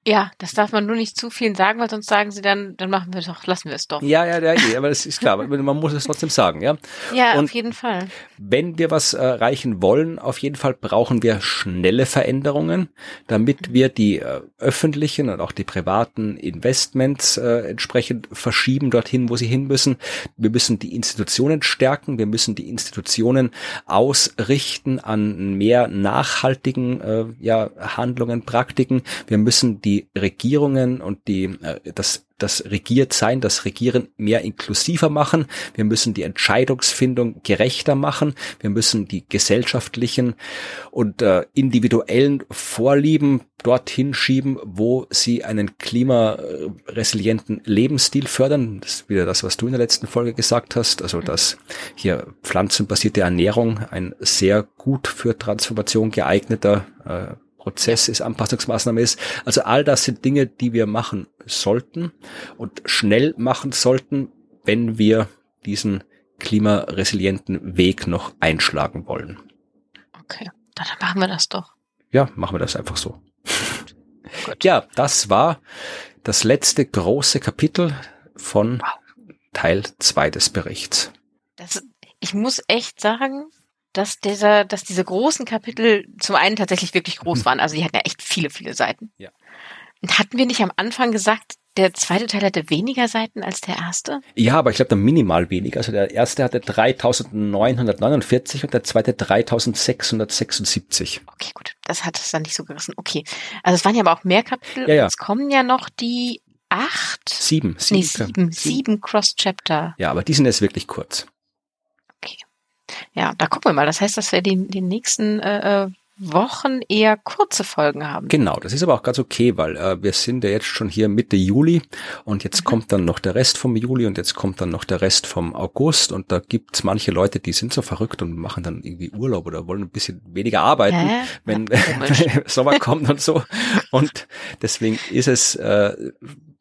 Ja, das darf man nur nicht zu vielen sagen, weil sonst sagen sie dann, dann machen wir doch, lassen wir es doch. Ja, ja, ja, ja aber das ist klar, man muss es trotzdem sagen, ja. Ja, und auf jeden Fall. Wenn wir was erreichen wollen, auf jeden Fall brauchen wir schnelle Veränderungen, damit wir die äh, öffentlichen und auch die privaten Investments äh, entsprechend verschieben dorthin, wo sie hin müssen. Wir müssen die Institutionen stärken, wir müssen die Institutionen ausrichten an mehr nachhaltigen äh, ja, Handlungen, Praktiken. Wir müssen die die Regierungen und die, äh, das, das Regiertsein, das Regieren mehr inklusiver machen. Wir müssen die Entscheidungsfindung gerechter machen. Wir müssen die gesellschaftlichen und äh, individuellen Vorlieben dorthin schieben, wo sie einen klimaresilienten Lebensstil fördern. Das ist wieder das, was du in der letzten Folge gesagt hast. Also, dass hier pflanzenbasierte Ernährung ein sehr gut für Transformation geeigneter äh, Prozess ist, Anpassungsmaßnahme ist. Also all das sind Dinge, die wir machen sollten und schnell machen sollten, wenn wir diesen klimaresilienten Weg noch einschlagen wollen. Okay, dann machen wir das doch. Ja, machen wir das einfach so. [LAUGHS] Gut. Ja, das war das letzte große Kapitel von wow. Teil 2 des Berichts. Das, ich muss echt sagen, dass dieser, dass diese großen Kapitel zum einen tatsächlich wirklich groß hm. waren. Also die hatten ja echt viele, viele Seiten. Ja. Und hatten wir nicht am Anfang gesagt, der zweite Teil hatte weniger Seiten als der erste? Ja, aber ich glaube dann minimal weniger. Also der erste hatte 3949 und der zweite 3676. Okay, gut. Das hat es dann nicht so gerissen. Okay. Also es waren ja aber auch mehr Kapitel. Ja, ja. Es kommen ja noch die acht. Sieben. Sieben, nee, sieben, sieben Cross-Chapter. Ja, aber die sind jetzt wirklich kurz. Ja, da gucken wir mal. Das heißt, dass wir die, die nächsten äh, äh, Wochen eher kurze Folgen haben. Genau, das ist aber auch ganz okay, weil äh, wir sind ja jetzt schon hier Mitte Juli und jetzt mhm. kommt dann noch der Rest vom Juli und jetzt kommt dann noch der Rest vom August und da gibt's manche Leute, die sind so verrückt und machen dann irgendwie Urlaub oder wollen ein bisschen weniger arbeiten, Hä? wenn, ja, wenn [LAUGHS] Sommer kommt und so. Und deswegen ist es äh,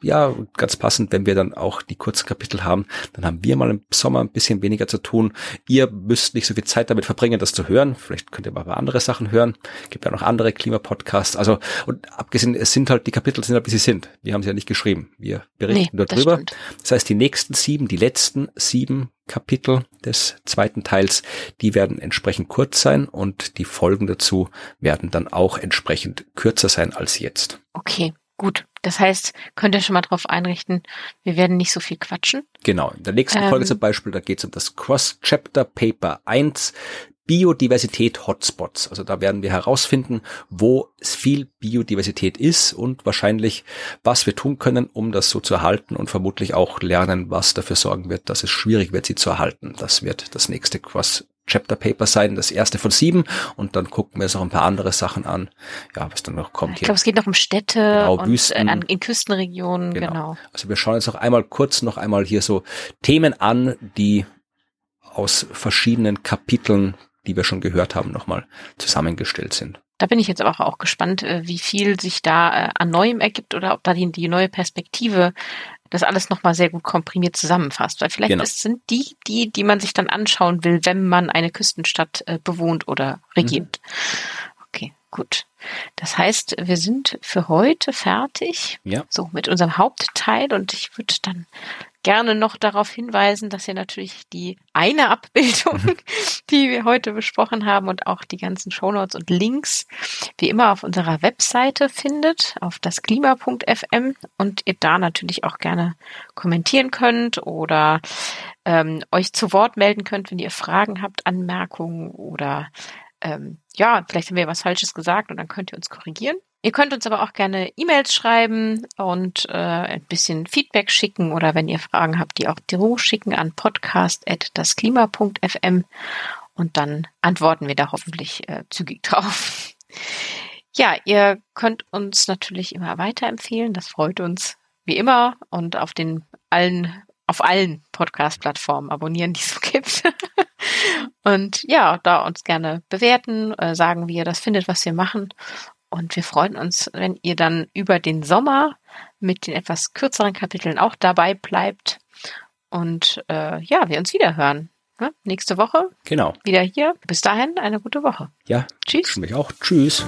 ja, ganz passend, wenn wir dann auch die kurzen Kapitel haben, dann haben wir mal im Sommer ein bisschen weniger zu tun. Ihr müsst nicht so viel Zeit damit verbringen, das zu hören. Vielleicht könnt ihr mal andere Sachen hören. Gibt ja noch andere Klimapodcasts. Also, und abgesehen, es sind halt, die Kapitel sind halt, wie sie sind. Wir haben sie ja nicht geschrieben. Wir berichten nee, darüber. Das, das heißt, die nächsten sieben, die letzten sieben Kapitel des zweiten Teils, die werden entsprechend kurz sein und die Folgen dazu werden dann auch entsprechend kürzer sein als jetzt. Okay, Gut, das heißt, könnt ihr schon mal drauf einrichten, wir werden nicht so viel quatschen. Genau, in der nächsten ähm, Folge zum Beispiel, da geht es um das Cross-Chapter Paper 1, Biodiversität Hotspots. Also da werden wir herausfinden, wo es viel Biodiversität ist und wahrscheinlich, was wir tun können, um das so zu erhalten und vermutlich auch lernen, was dafür sorgen wird, dass es schwierig wird, sie zu erhalten. Das wird das nächste Cross Chapter Paper sein, das erste von sieben und dann gucken wir uns auch ein paar andere Sachen an, ja, was dann noch kommt. Ich glaube, es geht noch um Städte Genau, und Wüsten. äh, an, in Küstenregionen, Genau. genau. Also wir schauen uns noch einmal kurz noch einmal hier so Themen an, die aus verschiedenen Kapiteln, die wir schon gehört haben, nochmal zusammengestellt sind. Da bin ich jetzt aber auch gespannt, äh, wie viel sich da äh, an Neuem ergibt oder ob da die, die neue Perspektive das alles nochmal sehr gut komprimiert zusammenfasst. Weil vielleicht Genau. ist, sind die, die, die man sich dann anschauen will, wenn man eine Küstenstadt äh, bewohnt oder regiert. Okay, gut. Das heißt, wir sind für heute fertig. Ja. So mit unserem Hauptteil und ich würde dann gerne noch darauf hinweisen, dass ihr natürlich die eine Abbildung, [LAUGHS] die wir heute besprochen haben und auch die ganzen Shownotes und Links wie immer auf unserer Webseite findet, auf das klima.fm und ihr da natürlich auch gerne kommentieren könnt oder ähm, euch zu Wort melden könnt, wenn ihr Fragen habt, Anmerkungen oder ähm, ja, vielleicht haben wir was Falsches gesagt und dann könnt ihr uns korrigieren. Ihr könnt uns aber auch gerne E-Mails schreiben und äh, ein bisschen Feedback schicken oder wenn ihr Fragen habt, die auch direkt schicken an podcast.dasklima.fm und dann antworten wir da hoffentlich äh, zügig [LAUGHS] drauf. Ja, ihr könnt uns natürlich immer weiterempfehlen, das freut uns wie immer und auf den allen auf allen Podcast-Plattformen abonnieren, die es so gibt. [LAUGHS] und ja, da uns gerne bewerten, äh, sagen, wie ihr das findet, was wir machen. Und wir freuen uns, wenn ihr dann über den Sommer mit den etwas kürzeren Kapiteln auch dabei bleibt. Und äh, ja, wir uns wieder hören. Ne? Nächste Woche Genau. wieder hier. Bis dahin eine gute Woche. Ja, Tschüss. für mich auch. Tschüss.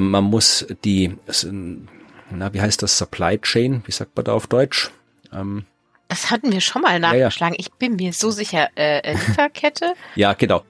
Ähm, man muss die, na, wie heißt das, Supply Chain, wie sagt man da auf Deutsch? Ähm, Das hatten wir schon mal ja. nachgeschlagen. Ich bin mir so sicher, äh, äh, Lieferkette. ja, genau.